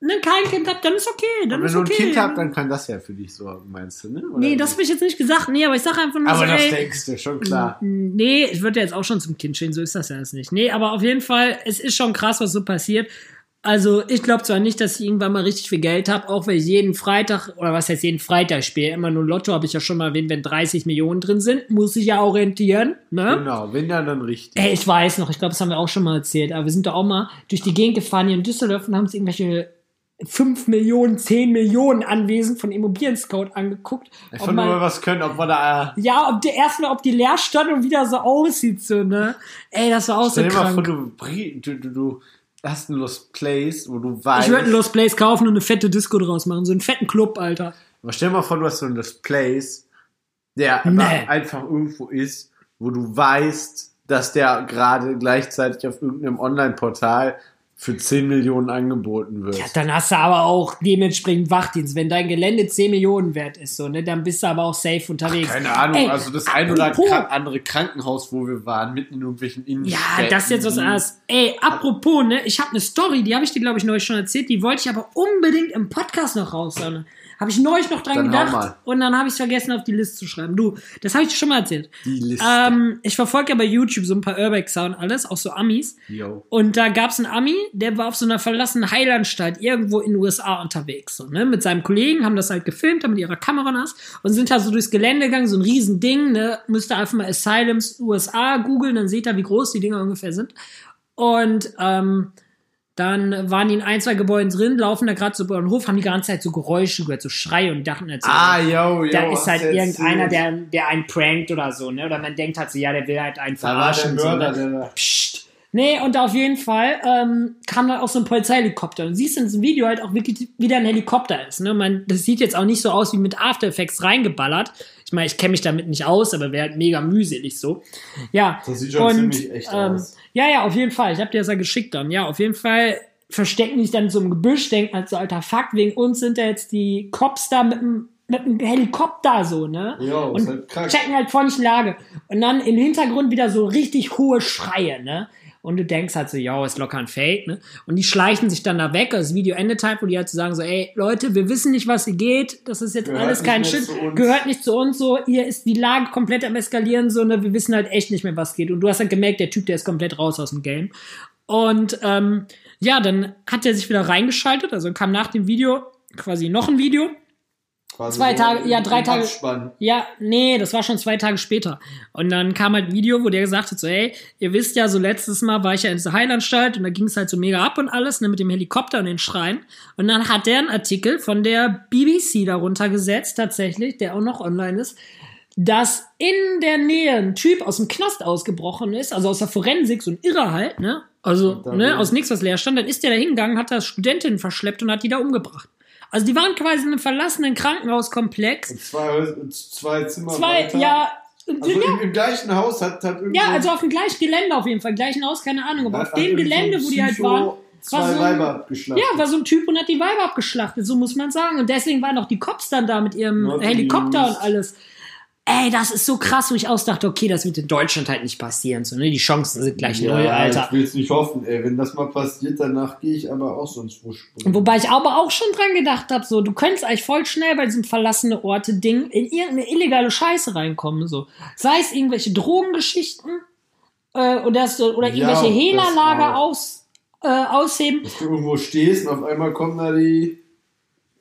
ne, kein Kind hab, dann ist okay. Dann Und wenn ist du ein okay. Kind hast, dann kann das ja für dich so, meinst du, ne? Oder nee, das habe ich jetzt nicht gesagt. Nee, aber ich sage einfach nur Aber so, das ey, denkst du, schon klar. Nee, ich würde ja jetzt auch schon zum Kind stehen, so ist das ja jetzt nicht. Nee, aber auf jeden Fall, es ist schon krass, was so passiert. Also, ich glaube zwar nicht, dass ich irgendwann mal richtig viel Geld habe, auch wenn ich jeden Freitag, oder was heißt jeden Freitag spiele, immer nur Lotto, habe ich ja schon mal erwähnt, wenn 30 Millionen drin sind, muss ich ja orientieren, ne? Genau, wenn ja, dann richtig. Ey, ich weiß noch, ich glaube, das haben wir auch schon mal erzählt, aber wir sind da auch mal durch die Gegend gefahren hier in Düsseldorf und haben uns irgendwelche 5 Millionen, 10 Millionen Anwesen von Immobilien-Scout angeguckt. Ich man- nur mal was können, ob wir da. ja, ob der erstmal, ob die leer stand und wieder so aussieht, so, ne? Ey, das war auch so Stell dir mal vor, du, du, du hast ein Lost Place, wo du weißt. Ich würde einen Lost Place kaufen und eine fette Disco draus machen, so einen fetten Club, Alter. Aber stell dir mal vor, du hast so ein Lost Place, der Nee. einfach irgendwo ist, wo du weißt, dass der gerade gleichzeitig auf irgendeinem Online-Portal für 10 Millionen angeboten wird. Ja, dann hast du aber auch dementsprechend Wachdienst. Wenn dein Gelände 10 Millionen wert ist, so, ne, dann bist du aber auch safe unterwegs. Keine Ahnung, Ey, also das ein oder andere Krankenhaus, wo wir waren, mitten in irgendwelchen Ja, Innenstädten. das ist jetzt was anderes. Ey, apropos, ne, ich habe eine Story, die habe ich dir, glaube ich, neulich schon erzählt, die wollte ich aber unbedingt im Podcast noch raushauen. Habe ich neulich noch dran Dann gedacht und dann habe ich es vergessen, auf die Liste zu schreiben. Du, das habe ich dir schon mal erzählt. Die Liste. Ähm, ich verfolge ja bei YouTube so ein paar Urbexer und alles, auch so Amis. Yo. Und da gab's einen Ami, der war auf so einer verlassenen Heilanstalt irgendwo in den USA unterwegs. So, ne? Mit seinem Kollegen, haben das halt gefilmt, haben mit ihrer Kamera nass und sind halt so durchs Gelände gegangen, so ein Riesending, ne? Müsst ihr einfach mal Asylums USA googeln, dann seht ihr, wie groß die Dinger ungefähr sind. Und ähm, dann waren die in ein, zwei Gebäuden drin, laufen da gerade so über den Hof, haben die ganze Zeit so Geräusche gehört, so Schreie und dachten halt so, Ah, yo, yo. da ist halt irgendeiner, der, der einen prankt oder so, ne? Oder man denkt halt so, ja, der will halt einen Da war der verarschen. so, Nee, und auf jeden Fall ähm, kam dann auch so ein Polizeihelikopter. Und siehst in diesem Video halt auch wirklich, wie der ein Helikopter ist. Ne? Man, das sieht jetzt auch nicht so aus wie mit After Effects reingeballert. Ich meine, ich kenne mich damit nicht aus, aber wäre halt mega mühselig so. Ja. Das sieht schon und, ziemlich echt ähm, aus. Ja, ja, auf jeden Fall. Ich habe dir das ja geschickt dann. Ja, auf jeden Fall verstecken die sich dann so im Gebüsch, denken halt so, alter Fuck, wegen uns sind da jetzt die Cops da mit dem mit dem Helikopter so, ne? Jo, ist und halt krank. checken halt voll nicht Lage. Und dann im Hintergrund wieder so richtig hohe Schreie, ne? Und du denkst halt so, ja, ist locker ein Fake, ne? Und die schleichen sich dann da weg. Das Video endet halt, wo die halt so sagen so, ey, Leute, wir wissen nicht, was hier geht. Das ist jetzt Gehört alles kein Shit. Gehört nicht zu uns so. Hier ist die Lage komplett am eskalieren so, ne? Wir wissen halt echt nicht mehr, was geht. Und du hast halt gemerkt, der Typ, der ist komplett raus aus dem Game. Und ähm, ja, dann hat er sich wieder reingeschaltet. Also kam nach dem Video quasi noch ein Video. Quasi zwei Tage- ja, drei Tage- Abspann. Ja, nee, das war schon zwei Tage später. Und dann kam halt ein Video, wo der gesagt hat, so, ey, ihr wisst ja, so letztes Mal war ich ja in dieser Heilanstalt und da ging es halt so mega ab und alles, ne, mit dem Helikopter und den Schreien. Und dann hat der einen Artikel von der BBC darunter gesetzt, tatsächlich, der auch noch online ist, dass in der Nähe ein Typ aus dem Knast ausgebrochen ist, also aus der Forensik, so ein Irrer halt, ne? Also, ne, aus nichts was leer stand, dann ist der da hingegangen, hat da Studentinnen verschleppt und hat die da umgebracht. Also die waren quasi in einem verlassenen Krankenhauskomplex. Und zwei, zwei Zimmer Zwei, weiter. ja, Also ja, im, im gleichen Haus hat, hat irgendwie. ja, also auf dem gleichen Gelände auf jeden Fall, gleichen Haus, keine Ahnung, aber auf dem irgendwie so Gelände, wo die halt waren, Zwei war so ein- Weiber abgeschlachtet. ja, war so ein Typ und hat die Weiber abgeschlachtet, so muss man sagen. Und deswegen waren auch die Cops dann da mit ihrem Not Helikopter und alles. Ey, das ist so krass, wo ich ausdachte, okay, das wird in Deutschland halt nicht passieren. So, ne? Die Chancen sind gleich null, Alter. Ich will es nicht hoffen, ey. Wenn das mal passiert, danach gehe ich aber auch sonst wo springen. Wobei ich aber auch schon dran gedacht habe, so, du könntest eigentlich voll schnell bei diesem verlassene Orte-Ding in irgendeine illegale Scheiße reinkommen, so. Sei es irgendwelche Drogengeschichten, äh, oder, so, oder Ja, irgendwelche das Hehlerlager aus, äh, ausheben. Dass du irgendwo stehst und auf einmal kommen da die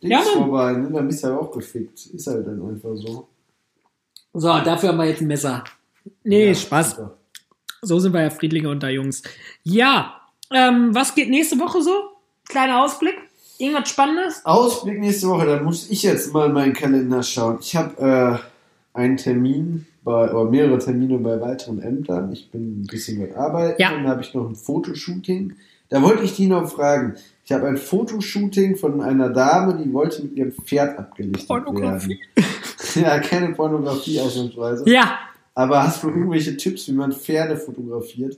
Dings Ja, vorbei, ne? Dann bist du ja auch gefickt. Ist halt dann einfach so. So, dafür haben wir jetzt ein Messer. Nee, Ja, Spaß. super. So sind wir ja Friedlinge unter Jungs. Ja, ähm, was geht nächste Woche so? Kleiner Ausblick. Irgendwas Spannendes? Ausblick nächste Woche, da muss ich jetzt mal in meinen Kalender schauen. Ich habe äh, einen Termin bei, oder mehrere Termine bei weiteren Ämtern. Ich bin ein bisschen mit arbeiten. Ja. Dann habe ich noch ein Fotoshooting. Da wollte ich die noch fragen. Ich habe ein Fotoshooting von einer Dame, die wollte mit ihrem Pferd abgelichtet werden. ja, keine Pornografie ausnahmsweise. Ja, Aber hast du irgendwelche Tipps, wie man Pferde fotografiert?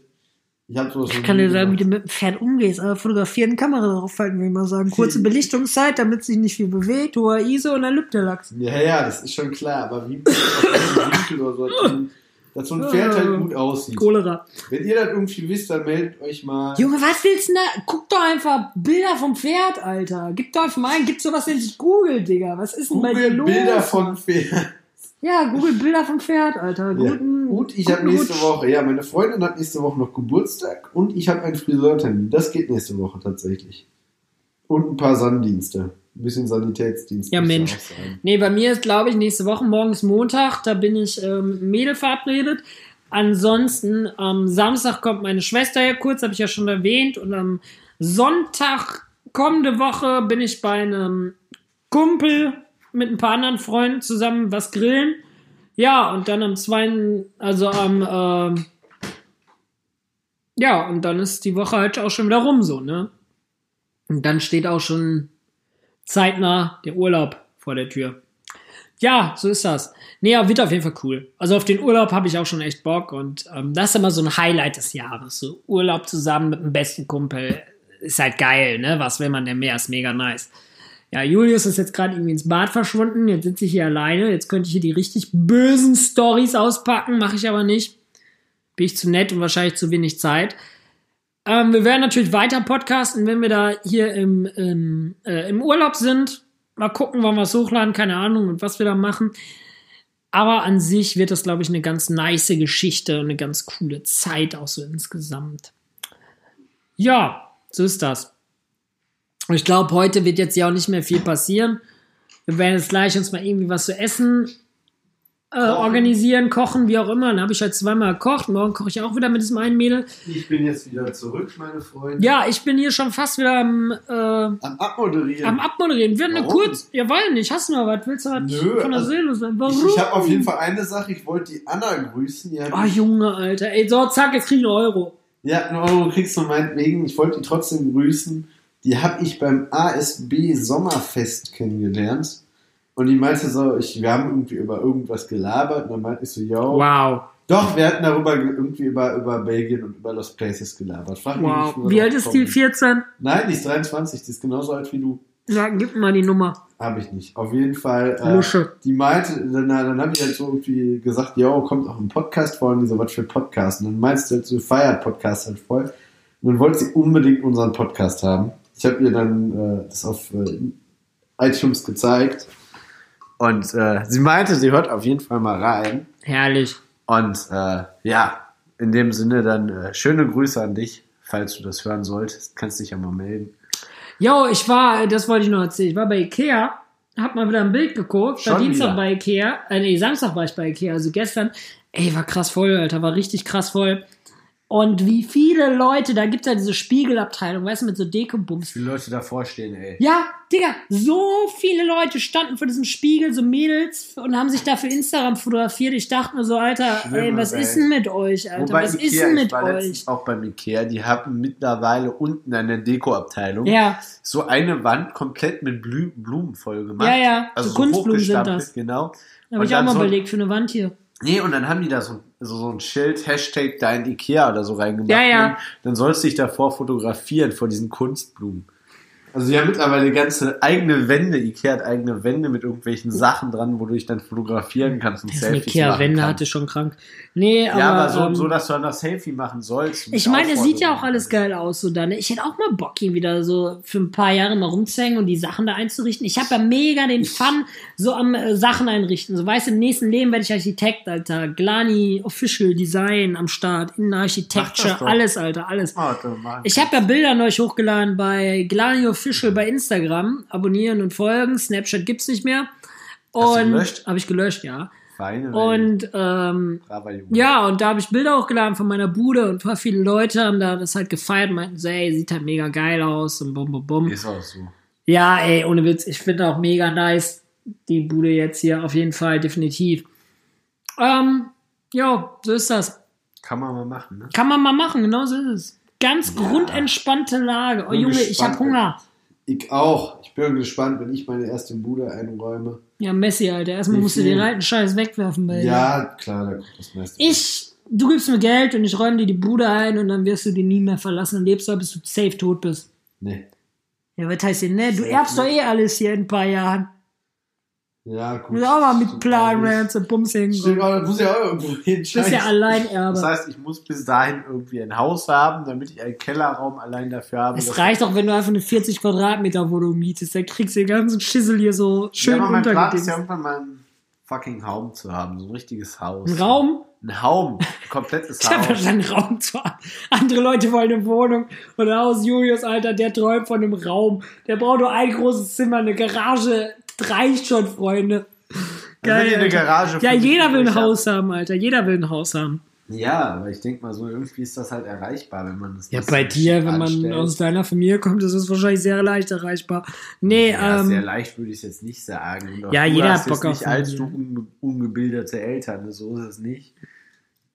Ich habe sowas ich kann dir sagen, wie du mit dem Pferd umgehst. Aber fotografieren, Kamera draufhalten, würde ich mal sagen. Kurze Belichtungszeit, damit sich nicht viel bewegt, hoher ISO und dann lübt der Lachs. Ja, ja, das ist schon klar, aber wie welchem Winkel oder so, dass so ein Pferd halt gut aussieht. Cholera. Wenn ihr das irgendwie wisst, dann meldet euch mal. Junge, was willst du denn da? Guck doch einfach Bilder vom Pferd, Alter. Gib doch einfach mal ein, gib sowas, sich Google, Digga. Was ist denn bei dir Google los? Bilder von Pferd. Ja, Google Bilder vom Pferd, Alter. Ja. Guten, Und ich habe nächste Rutsch. Woche, ja, meine Freundin hat nächste Woche noch Geburtstag und ich habe einen Friseurtermin. Das geht nächste Woche tatsächlich. Und ein paar Sanddienste. Ein bisschen Sanitätsdienst. Ja, Mensch. Nee, bei mir ist, glaube ich, nächste Woche, morgen ist Montag, da bin ich ähm, Mädel verabredet. Ansonsten am Samstag kommt meine Schwester ja kurz, habe ich ja schon erwähnt. Und am Sonntag kommende Woche bin ich bei einem Kumpel mit ein paar anderen Freunden zusammen was grillen. Ja, und dann am zweiten, also am, ähm, ja, und dann ist die Woche halt auch schon wieder rum, so, ne? Und dann steht auch schon zeitnah der Urlaub vor der Tür. Ja, so ist das. Nee, wird auf jeden Fall cool. Also auf den Urlaub habe ich auch schon echt Bock und ähm, das ist immer so ein Highlight des Jahres. So Urlaub zusammen mit dem besten Kumpel ist halt geil, ne? Was will man denn mehr? Ist mega nice. Ja, Julius ist jetzt gerade irgendwie ins Bad verschwunden. Jetzt sitze ich hier alleine. Jetzt könnte ich hier die richtig bösen Stories auspacken, mache ich aber nicht. Bin ich zu nett und wahrscheinlich zu wenig Zeit. Ähm, wir werden natürlich weiter podcasten, wenn wir da hier im, im, äh, im Urlaub sind. Mal gucken, wann wir es hochladen, keine Ahnung, und was wir da machen. Aber an sich wird das, glaube ich, eine ganz nice Geschichte und eine ganz coole Zeit auch so insgesamt. Ja, so ist das. Ich glaube, heute wird jetzt ja auch nicht mehr viel passieren. Wir werden jetzt gleich uns mal irgendwie was zu essen äh, organisieren, kochen, wie auch immer. Dann habe ich halt zweimal gekocht. Morgen koche ich auch wieder mit diesem einen Mädel. Ich bin jetzt wieder zurück, meine Freunde. Ja, ich bin hier schon fast wieder am, äh, Am Abmoderieren. am Abmoderieren. Wir eine kurz. Ja, weil nicht. Hast du noch was? Willst du was Nö, von der also Seele sein? Warum? ich ich habe auf jeden Fall eine Sache. Ich wollte die Anna grüßen. Die hat Oh, Junge, Alter. Ey, so, zack, jetzt krieg ich einen Euro. Ja, einen Euro kriegst du meinetwegen. Ich wollte die trotzdem grüßen. Die habe ich beim ASB Sommerfest kennengelernt. Und die meinte so, ich, wir haben irgendwie über irgendwas gelabert. Und dann meinte ich so, yo. Wow. Doch, wir hatten darüber ge- irgendwie über, über Belgien und über Lost Places gelabert. Frag mich Wow. nicht, wie alt ist die? kommen. 14? Nein, die ist 23. Die ist genauso alt wie du. Ja, gib mir mal die Nummer. Habe ich nicht. Auf jeden Fall. Äh, Lusche. die meinte, dann, dann habe ich halt so irgendwie gesagt, yo, kommt auch ein Podcast vor und die so, was für Podcast? Und dann meinst du halt so, feiert Podcast halt voll. Und dann wollte sie unbedingt unseren Podcast haben. Ich habe ihr dann äh, das auf äh, iTunes gezeigt. Und äh, sie meinte, sie hört auf jeden Fall mal rein. Herrlich. Und äh, ja, in dem Sinne dann äh, schöne Grüße an dich, falls du das hören solltest. Kannst dich ja mal melden. Jo, ich war, das wollte ich noch erzählen, ich war bei Ikea, hab mal wieder ein Bild geguckt, war Schon Dienstag wieder? bei Ikea, äh, nee, Samstag war ich bei Ikea, also gestern, ey, war krass voll, Alter, war richtig krass voll. Und wie viele Leute, da gibt's ja diese Spiegelabteilung, weißt du, mit so Dekobums. Wie viele Leute davor stehen, ey. Ja, Digga, so viele Leute standen vor diesem Spiegel, so Mädels, und haben sich da für Instagram fotografiert. Ich dachte mir so, Alter, Schlimme ey, was Welt. ist denn mit euch, Alter? was ist denn mit war euch? auch beim Ikea, die haben mittlerweile unten eine Dekoabteilung Ja, so eine Wand komplett mit Blü Blumen voll gemacht. Ja, ja, also so Kunstblumen sind das. Genau. habe Und ich auch mal so, überlegt für eine Wand hier. Nee, und dann haben die da so, so, so ein Schild, Hashtag dein Ikea oder so reingemacht. Ja, ja. Dann sollst du dich davor fotografieren, vor diesen Kunstblumen. Also haben mittlerweile ganze eigene Wände, Ikea hat eigene Wände mit irgendwelchen Sachen dran, wo du dich dann fotografieren kannst und Das Selfies Ikea-Wände hatte schon krank. Nee, aber. ja, aber so, ähm, so, dass du dann das Selfie machen sollst. ich meine, es sieht ja auch alles geil aus, so dann. Ich hätte auch mal Bock, hier wieder so für ein paar Jahre mal rumzuhängen und die Sachen da einzurichten. Ich habe ja mega den Fun so am äh, Sachen einrichten. So, weißt du, im nächsten Leben werde ich Architekt, Alter. Glani Official Design am Start, Innenarchitecture, alles, Alter, alles. Mach Ich habe ja Bilder neulich hochgeladen bei Glani Official bei Instagram. Abonnieren und folgen. Snapchat gibt's nicht mehr. Und habe ich gelöscht, ja. Feine. Und ähm, ja, und da habe ich Bilder hochgeladen von meiner Bude und voll viele Leute haben da das halt gefeiert und meinten so, ey, sieht halt mega geil aus und bum bum bum. Ist auch so. Ja, ey, ohne Witz, ich finde auch mega nice die Bude jetzt hier auf jeden Fall, definitiv. Ähm, ja, so ist das. Kann man mal machen, ne? Kann man mal machen, genau so ist es. Ganz Ja. grundentspannte Lage. Oh Junge, ich hab gespannt, Hunger. Ich auch. Ich bin gespannt, wenn ich meine erste Bude einräume. Ja, Messi, Alter. Erstmal musst du den alten Scheiß wegwerfen, dir. Ja, klar, da kommt das meiste. Ich, du gibst mir Geld und ich räume dir die Bude ein und dann wirst du die nie mehr verlassen und lebst da, bis du safe tot bist. Nee. Ja, was heißt denn, ne? Du erbst doch eh alles hier in ein paar Jahren. Ja, gut. musst auch mal mit auch wenn nicht. du zum Bums das muss ja auch irgendwo hin. Du bist ja. Alleinerbe. Das heißt, ich muss bis dahin irgendwie ein Haus haben, damit ich einen Kellerraum allein dafür habe. es reicht doch, wenn du einfach eine 40 Quadratmeter Wohnung mietest. Dann kriegst du den ganzen Schissel hier so schön ja, aber mein Plan ist ja irgendwann mal ein fucking Raum zu haben, so ein richtiges Haus. Ein Raum? Ein Raum, ein komplettes Ich habe Haus. einen Raum zu haben. Andere Leute wollen eine Wohnung und ein Haus. Julius, Alter, der träumt von einem Raum. Der braucht nur ein großes Zimmer, eine Garage. Das reicht schon, Freunde. Will ich eine. Garage Ja, jeder will ein übrig haben. Haus haben, Alter. Jeder will ein Haus haben. Ja, aber ich denke mal so, irgendwie ist das halt erreichbar, wenn man das Ja, bei dir, wenn man anstellt. aus deiner Familie kommt, ist es wahrscheinlich sehr leicht erreichbar. Nee, ja, ähm, sehr leicht würde ich es jetzt nicht sagen. Auch Ja, du jeder hast hat Bock jetzt nicht auf allzu Familie. unge ungebildete Eltern, so ist es nicht.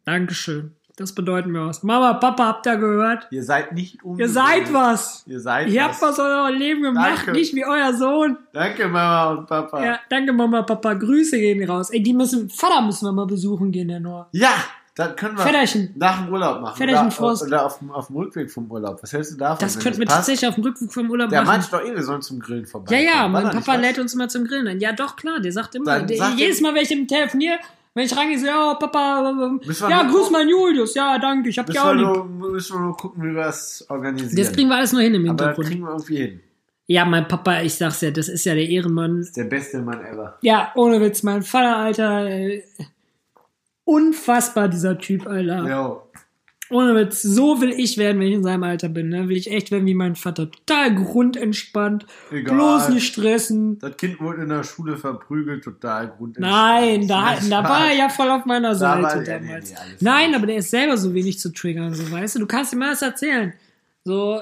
Dankeschön. Das bedeutet mir was. Mama, Papa, habt ihr gehört? Ihr seid nicht Ihr ungebildet. seid was. Ihr seid Ihr habt was aus eurem Leben gemacht, Danke. nicht wie euer Sohn. Danke, Mama und Papa. Ja, danke Mama, Papa. Grüße gehen raus. Ey, die müssen, Vater müssen wir mal besuchen gehen, der Noah. Ja, dann können wir Väterchen. nach dem Urlaub machen. Oder, Frost. oder auf, dem- auf dem Rückweg vom Urlaub. Was hältst du davon? Das könnten wir tatsächlich auf dem Rückflug vom Urlaub Der machen. meint doch eh, wir sollen zum Grillen vorbei. Ja, ja, mein Papa was? lädt uns immer zum Grillen ein. Ja, doch, klar, der sagt immer, der, jedes Mal, wenn ich ihm telefoniere, wenn ich rangehe, so, ja, Papa, ja, nur- grüß mal Julius, ja, danke, ich hab dich auch lieb. nur, müssen wir nur gucken, wie wir das organisieren. Das kriegen wir alles noch hin im Aber das Hintergrund. kriegen wir irgendwie hin. Ja, mein Papa, ich sag's ja, das ist ja der Ehrenmann. Der beste Mann ever. Ja, ohne Witz, mein Vater, Alter. Äh, unfassbar, dieser Typ, Alter. Ja. Ohne Witz, so will ich werden, wenn ich in seinem Alter bin. Ne? Will ich echt werden wie mein Vater. Total grundentspannt. Egal. Bloß nicht stressen. Das Kind wurde in der Schule verprügelt, total grundentspannt. Nein, da, da war er ja voll auf meiner Da Seite war- nee, damals. nee, alles Nein, aber der ist selber so wenig zu triggern, so weißt du. Du kannst ihm alles erzählen. So,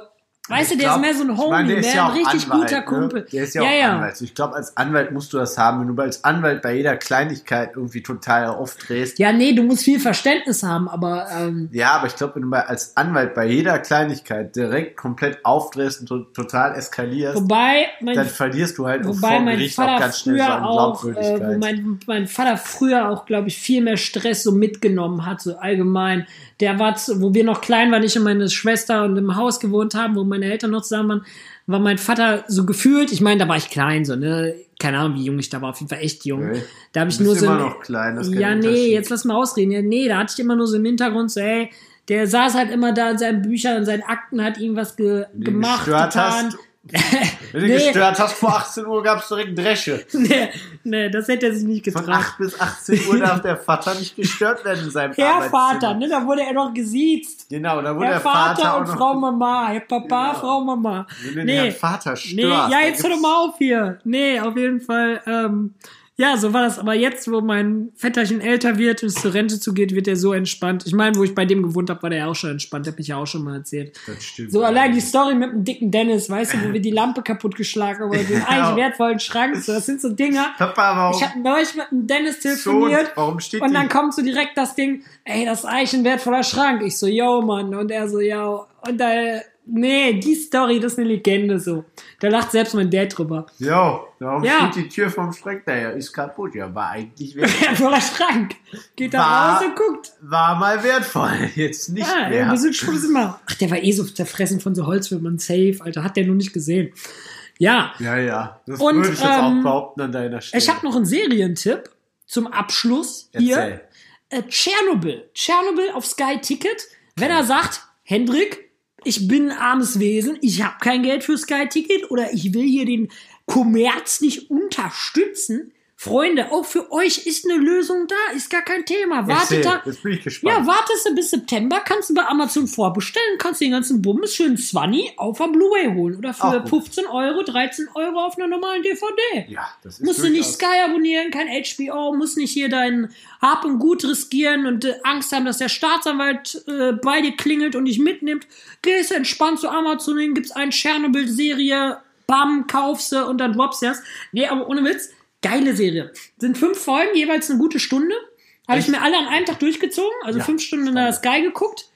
weißt du, Ich der glaub- ist mehr so ein ich Homie, meine, der ist ja ein auch richtig Anwalt, guter ne? Kumpel. Der ist ja, ja, auch ja. Anwalt. Ich glaube, als Anwalt musst du das haben. Wenn du als Anwalt bei jeder Kleinigkeit irgendwie total aufdrehst. Ja, nee, du musst viel Verständnis haben, aber ähm, Ja, aber ich glaube, wenn du bei, als Anwalt bei jeder Kleinigkeit direkt komplett aufdrehst und to total eskalierst, wobei mein dann verlierst du halt Wobei vor mein Gericht auch Vater ganz schnell so auch, äh, Glaubwürdigkeit. wo mein, mein Vater früher auch, glaube ich, viel mehr Stress so mitgenommen hat, so allgemein. Der war, wo wir noch klein waren, ich und meine Schwester und im Haus gewohnt haben, wo meine Eltern noch zusammen waren, war mein Vater so gefühlt, ich meine, da war ich klein, so, ne, keine Ahnung, wie jung ich da war, auf jeden Fall echt jung. Okay. Da habe ich Du nur so. immer noch klein, das ja, nee, jetzt lass mal ausreden. Ja, nee, da hatte ich immer nur so im Hintergrund so, ey, der saß halt immer da in seinen Büchern, in seinen Akten, hat irgendwas ge gemacht, getan. Wenn du Nee. gestört hast, vor 18 Uhr gab es direkt Dresche. nee, nee, das hätte er sich nicht Von getraut. 8 bis 18 Uhr darf der Vater nicht gestört werden in seinem Herr. Vater, ne, da wurde er noch gesiezt. Genau, da wurde Herr der Vater, Vater und. Frau Mama, Herr Papa, Genau. Frau Mama. Wenn Nee, Herrn Vater störst, nee, ja, jetzt hör doch mal auf hier. Nee, auf jeden Fall, ähm, ja, so war das. Aber jetzt, wo mein Vetterchen älter wird und es zur Rente zugeht, wird er so entspannt. Ich meine, wo ich bei dem gewohnt habe, war der ja auch schon entspannt. Hab ich ja auch schon mal erzählt. Das stimmt. So allein die Story mit dem dicken Dennis, weißt du, wo wir die Lampe kaputtgeschlagen haben, oder den eigentlich wertvollen Schrank. So, das sind so Dinger. Papa, warum? Ich habe neulich mit dem Dennis telefoniert. Schon, warum steht Und die- dann kommt so direkt das Ding, ey, das ist eigentlich ein wertvoller Schrank. Ich so, yo, Mann. Und er so, yo. Und da, nee, die Story, das ist eine Legende so. Da lacht selbst mein Dad drüber. Jo, warum Ja. steht die Tür vom Schrank daher? Ist kaputt. Ja, war eigentlich wert- Wertvoller Schrank. Geht da War- raus und guckt. war mal wertvoll. Jetzt nicht Ja, mehr. wir sind schon immer. Ach, der war eh so zerfressen von so Holzwürmern safe, Alter. Hat der nur nicht gesehen. Ja, Ja, ja. Das Und, würde ich jetzt auch ähm, behaupten an deiner Stelle. ich habe noch einen Serientipp zum Abschluss hier. Erzähl. äh, Tschernobyl. Tschernobyl auf Sky Ticket. Wenn er sagt, Hendrik, ich bin ein armes Wesen, ich habe kein Geld für Sky Ticket oder ich will hier den Kommerz nicht unterstützen. Freunde, auch für euch ist eine Lösung da, ist gar kein Thema. Wartet da. Jetzt bin ich gespannt. Ja, wartest du bis September, kannst du bei Amazon vorbestellen, kannst den ganzen Bums schön 20 auf der Blu-ray holen oder für gut. 15 Euro, 13 Euro auf einer normalen DVD. Ja, das ist Musst du nicht Sky abonnieren, kein HBO, musst nicht hier dein Hab und Gut riskieren und äh, Angst haben, dass der Staatsanwalt äh, bei dir klingelt und dich mitnimmt. Gehst entspannt zu Amazon hin, gibt's eine Tschernobyl-Serie, bam, kaufst du und dann droppst du das. Nee, aber ohne Witz, geile Serie. Sind fünf Folgen, jeweils eine gute Stunde. Habe ich mir alle an einem Tag durchgezogen, also Ja, fünf Stunden in der Sky geguckt.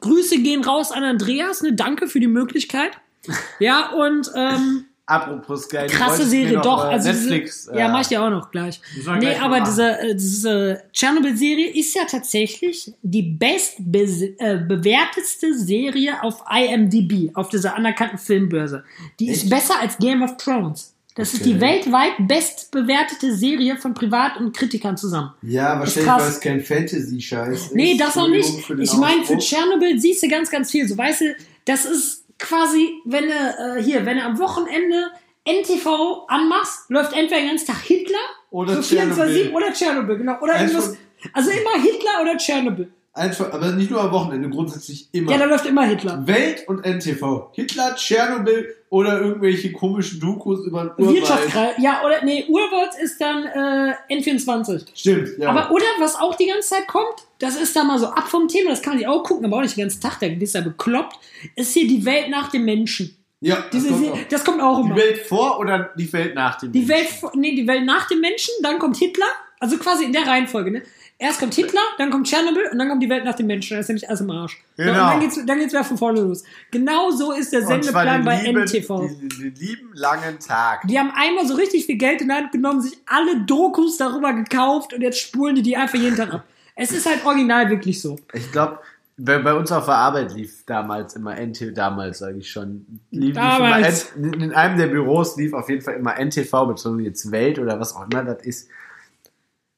Grüße gehen raus an Andreas, ne, danke für die Möglichkeit. Ja, und ähm, Apropos geil. krasse Serie, noch, doch. äh, Also Netflix. diese, ja, mach ich dir auch noch gleich. Nee, gleich aber diese, äh, diese Tschernobyl-Serie ist ja tatsächlich die bestbewertetste Serie auf IMDb, auf dieser anerkannten Filmbörse. Die ist Echt? besser als Game of Thrones. Das ist Okay. die weltweit bestbewertete Serie von Privat- und Kritikern zusammen. Ja, wahrscheinlich, weil es kein Fantasy-Scheiß ist. Nee, das noch nicht. Ich meine, für. Tschernobyl siehst du ganz, ganz viel. So, weißt du, das ist quasi, wenn du, äh, hier, wenn du am Wochenende NTV anmachst, läuft entweder den ganzen Tag Hitler Oder so 24 Tschernobyl. oder Tschernobyl, genau. Oder Eins irgendwas. Also immer Hitler oder Tschernobyl. Einfach, aber nicht nur am Wochenende, grundsätzlich immer. Ja, da läuft immer Hitler. Welt und NTV. Hitler, Tschernobyl oder irgendwelche komischen Dokus über den Urwald. Wirtschaftskreis. Ja, oder, nee, Urwald ist dann äh, N24. Stimmt, ja. Aber oder was auch die ganze Zeit kommt, das ist da mal so ab vom Thema, das kann man sich auch gucken, aber auch nicht den ganzen Tag, da bist du ja bekloppt, ist hier die Welt nach dem Menschen. ja, das Diese, kommt auch. das kommt auch Die immer. Welt vor oder die Welt nach dem Die Menschen? Welt, vor- nee, die Welt nach dem Menschen, dann kommt Hitler, also quasi in der Reihenfolge, ne? Erst kommt Hitler, dann kommt Tschernobyl und dann kommt die Welt nach dem Menschen. Das ist nämlich alles im Arsch. Genau. Und dann geht's, dann geht's wieder von vorne los. Genau so ist der Sendeplan den bei lieben, NTV. Den, den lieben langen Tag. Die haben einmal so richtig viel Geld in die Hand genommen, sich alle Dokus darüber gekauft und jetzt spulen die die einfach jeden Tag ab. Es ist halt original wirklich so. Ich glaube, bei, bei uns auf der Arbeit lief damals immer NTV, damals sage ich schon, lief, Damals. Lief immer, in einem der Büros lief auf jeden Fall immer NTV, beziehungsweise jetzt Welt oder was auch immer das ist.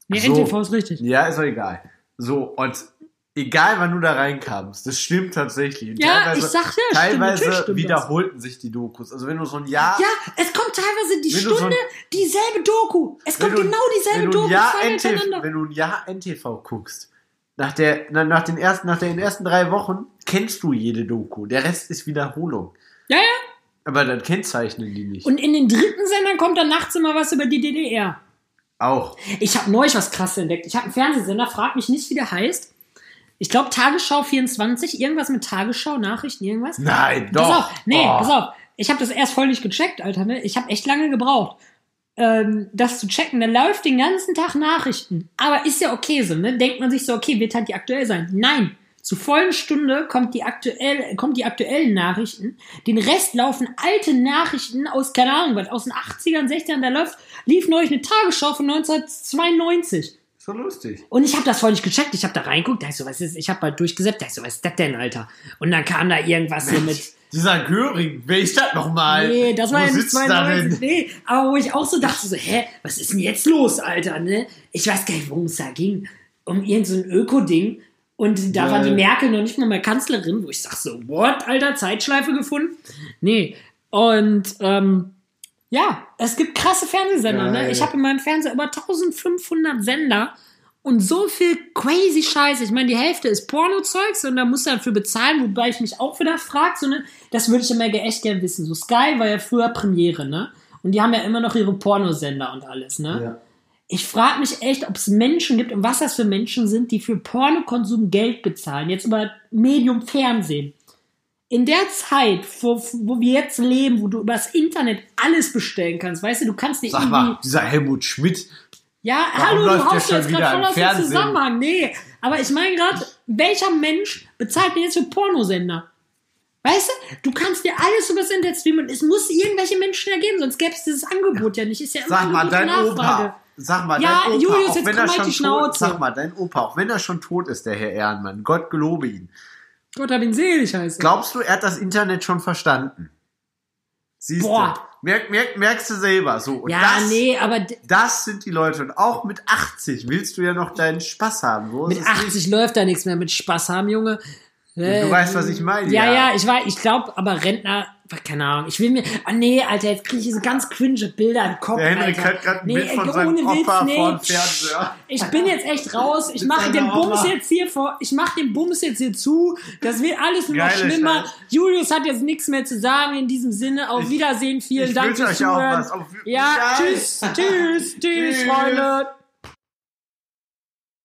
Nee, So. NTV ist richtig. Ja, ist doch egal. So, und egal wann du da reinkamst, das stimmt tatsächlich. Und Ja, teilweise, ich sag ja, stimmt, teilweise natürlich stimmt wiederholten sich die Dokus. Also wenn du so ein Jahr, Ja, es kommt teilweise die du so Stunde dieselbe Doku. Es kommt du, genau dieselbe Doku ein NTV, wenn du ein Jahr NTV guckst, nach der, na, nach den ersten, nach den ersten drei Wochen kennst du jede Doku. Der Rest ist Wiederholung. Ja, ja. Aber dann kennzeichnen die nicht. Und in den dritten Sendern kommt dann nachts immer was über die DDR. Auch. Ich habe neulich was krasses entdeckt. Ich habe einen Fernsehsender, frag mich nicht, wie der heißt. Ich glaube Tagesschau 24, irgendwas mit Tagesschau, Nachrichten, irgendwas. Nein, Pass doch. auf, nee, Oh. pass auf. Ich habe das erst voll nicht gecheckt, Alter. Ne? Ich habe echt lange gebraucht, ähm, das zu checken. Da läuft den ganzen Tag Nachrichten. Aber ist ja okay so, ne? Denkt man sich so, okay, wird halt die aktuell sein. Nein. Zur vollen Stunde kommt die, aktuell, kommt die aktuellen Nachrichten. Den Rest laufen alte Nachrichten aus, keine Ahnung, was, aus den 80ern, 60ern. Da läuft, lief neulich eine Tagesschau von 1992. So lustig. Und ich habe das voll nicht gecheckt. Ich habe da reinguckt, da ich so, was ist, ich habe halt durchgesetzt, da ich so, was ist das denn, Alter? Und dann kam da irgendwas so mit, Dieser Göring, wer ist das nochmal? nee, das war Wo ja nicht sitzt da 92, denn? nee, aber wo ich auch so dachte, so, hä, was ist denn jetzt los, Alter, ne? Ich weiß gar nicht, worum es da ging. Um irgend so ein Öko-Ding. Und da Ja. war die Merkel noch nicht mal mehr Kanzlerin, wo ich sag so, what, Alter, Zeitschleife gefunden? Nee. Und, ähm, ja, es gibt krasse Fernsehsender, ne? Ich habe in meinem Fernseher über 1500 Sender und so viel crazy Scheiße. Ich meine, die Hälfte ist Porno-Zeugs und da musst du dafür bezahlen, wobei ich mich auch wieder frage, so, ne? Das würde ich immer echt gern wissen. So, Sky war ja früher Premiere, ne? Und die haben ja immer noch ihre Pornosender und alles, ne? Ja. Ich frage mich echt, ob es Menschen gibt und was das für Menschen sind, die für Pornokonsum Geld bezahlen. Jetzt über Medium Fernsehen. In der Zeit, wo, wo wir jetzt leben, wo du übers Internet alles bestellen kannst, weißt du, du kannst nicht Sag mal, dieser Helmut Schmidt, Ja, Warum hallo, du haust jetzt gerade voll aus dem? Zusammenhang. Nee, aber ich meine gerade, welcher Mensch bezahlt denn jetzt für Pornosender? Weißt du, du kannst dir alles übers Internet streamen. Es muss irgendwelche Menschen ja geben, sonst gäbe es dieses Angebot ja nicht. Ist ja immer sag mal, und dein Nachfrage. Opa. Sag mal, Ja, dein Opa, Julius, auch jetzt wenn er halt schon die Schnauze. tot, sag mal, dein Opa, auch wenn er schon tot ist, der Herr Ehrenmann, Gott gelobe ihn. Gott hab ihn selig heißt. Glaubst du, er hat das Internet schon verstanden? Siehst Boah. du? Merk, merk, merkst du selber so. Und Ja, das, nee, aber das sind die Leute. Und auch mit 80 willst du ja noch deinen Spaß haben. So mit ist es 80 nicht. läuft da nichts mehr mit Spaß haben, Junge. Du weißt, was ich meine. Ja, ja, ich weiß, ich glaube, aber Rentner, keine Ahnung, ich will mir, ah nee, Alter, jetzt kriege ich diese ganz cringe Bilder im Kopf, Der Henrik Alter. hat gerade ein nee, Bild von seinem ohne Witz, Opa nee. vor dem Fernseher. Ich bin jetzt echt raus. Ich mache den Bums Oma. jetzt hier vor. Ich mache den Bums jetzt hier zu. Das wird alles nur noch schlimmer. Scheiße. Julius hat jetzt nichts mehr zu sagen. In diesem Sinne, auf Wiedersehen. Vielen ich Dank fürs Zuhören. Auf- Ja, Ja. tschüss, tschüss, tschüss, Tschüss. Freunde.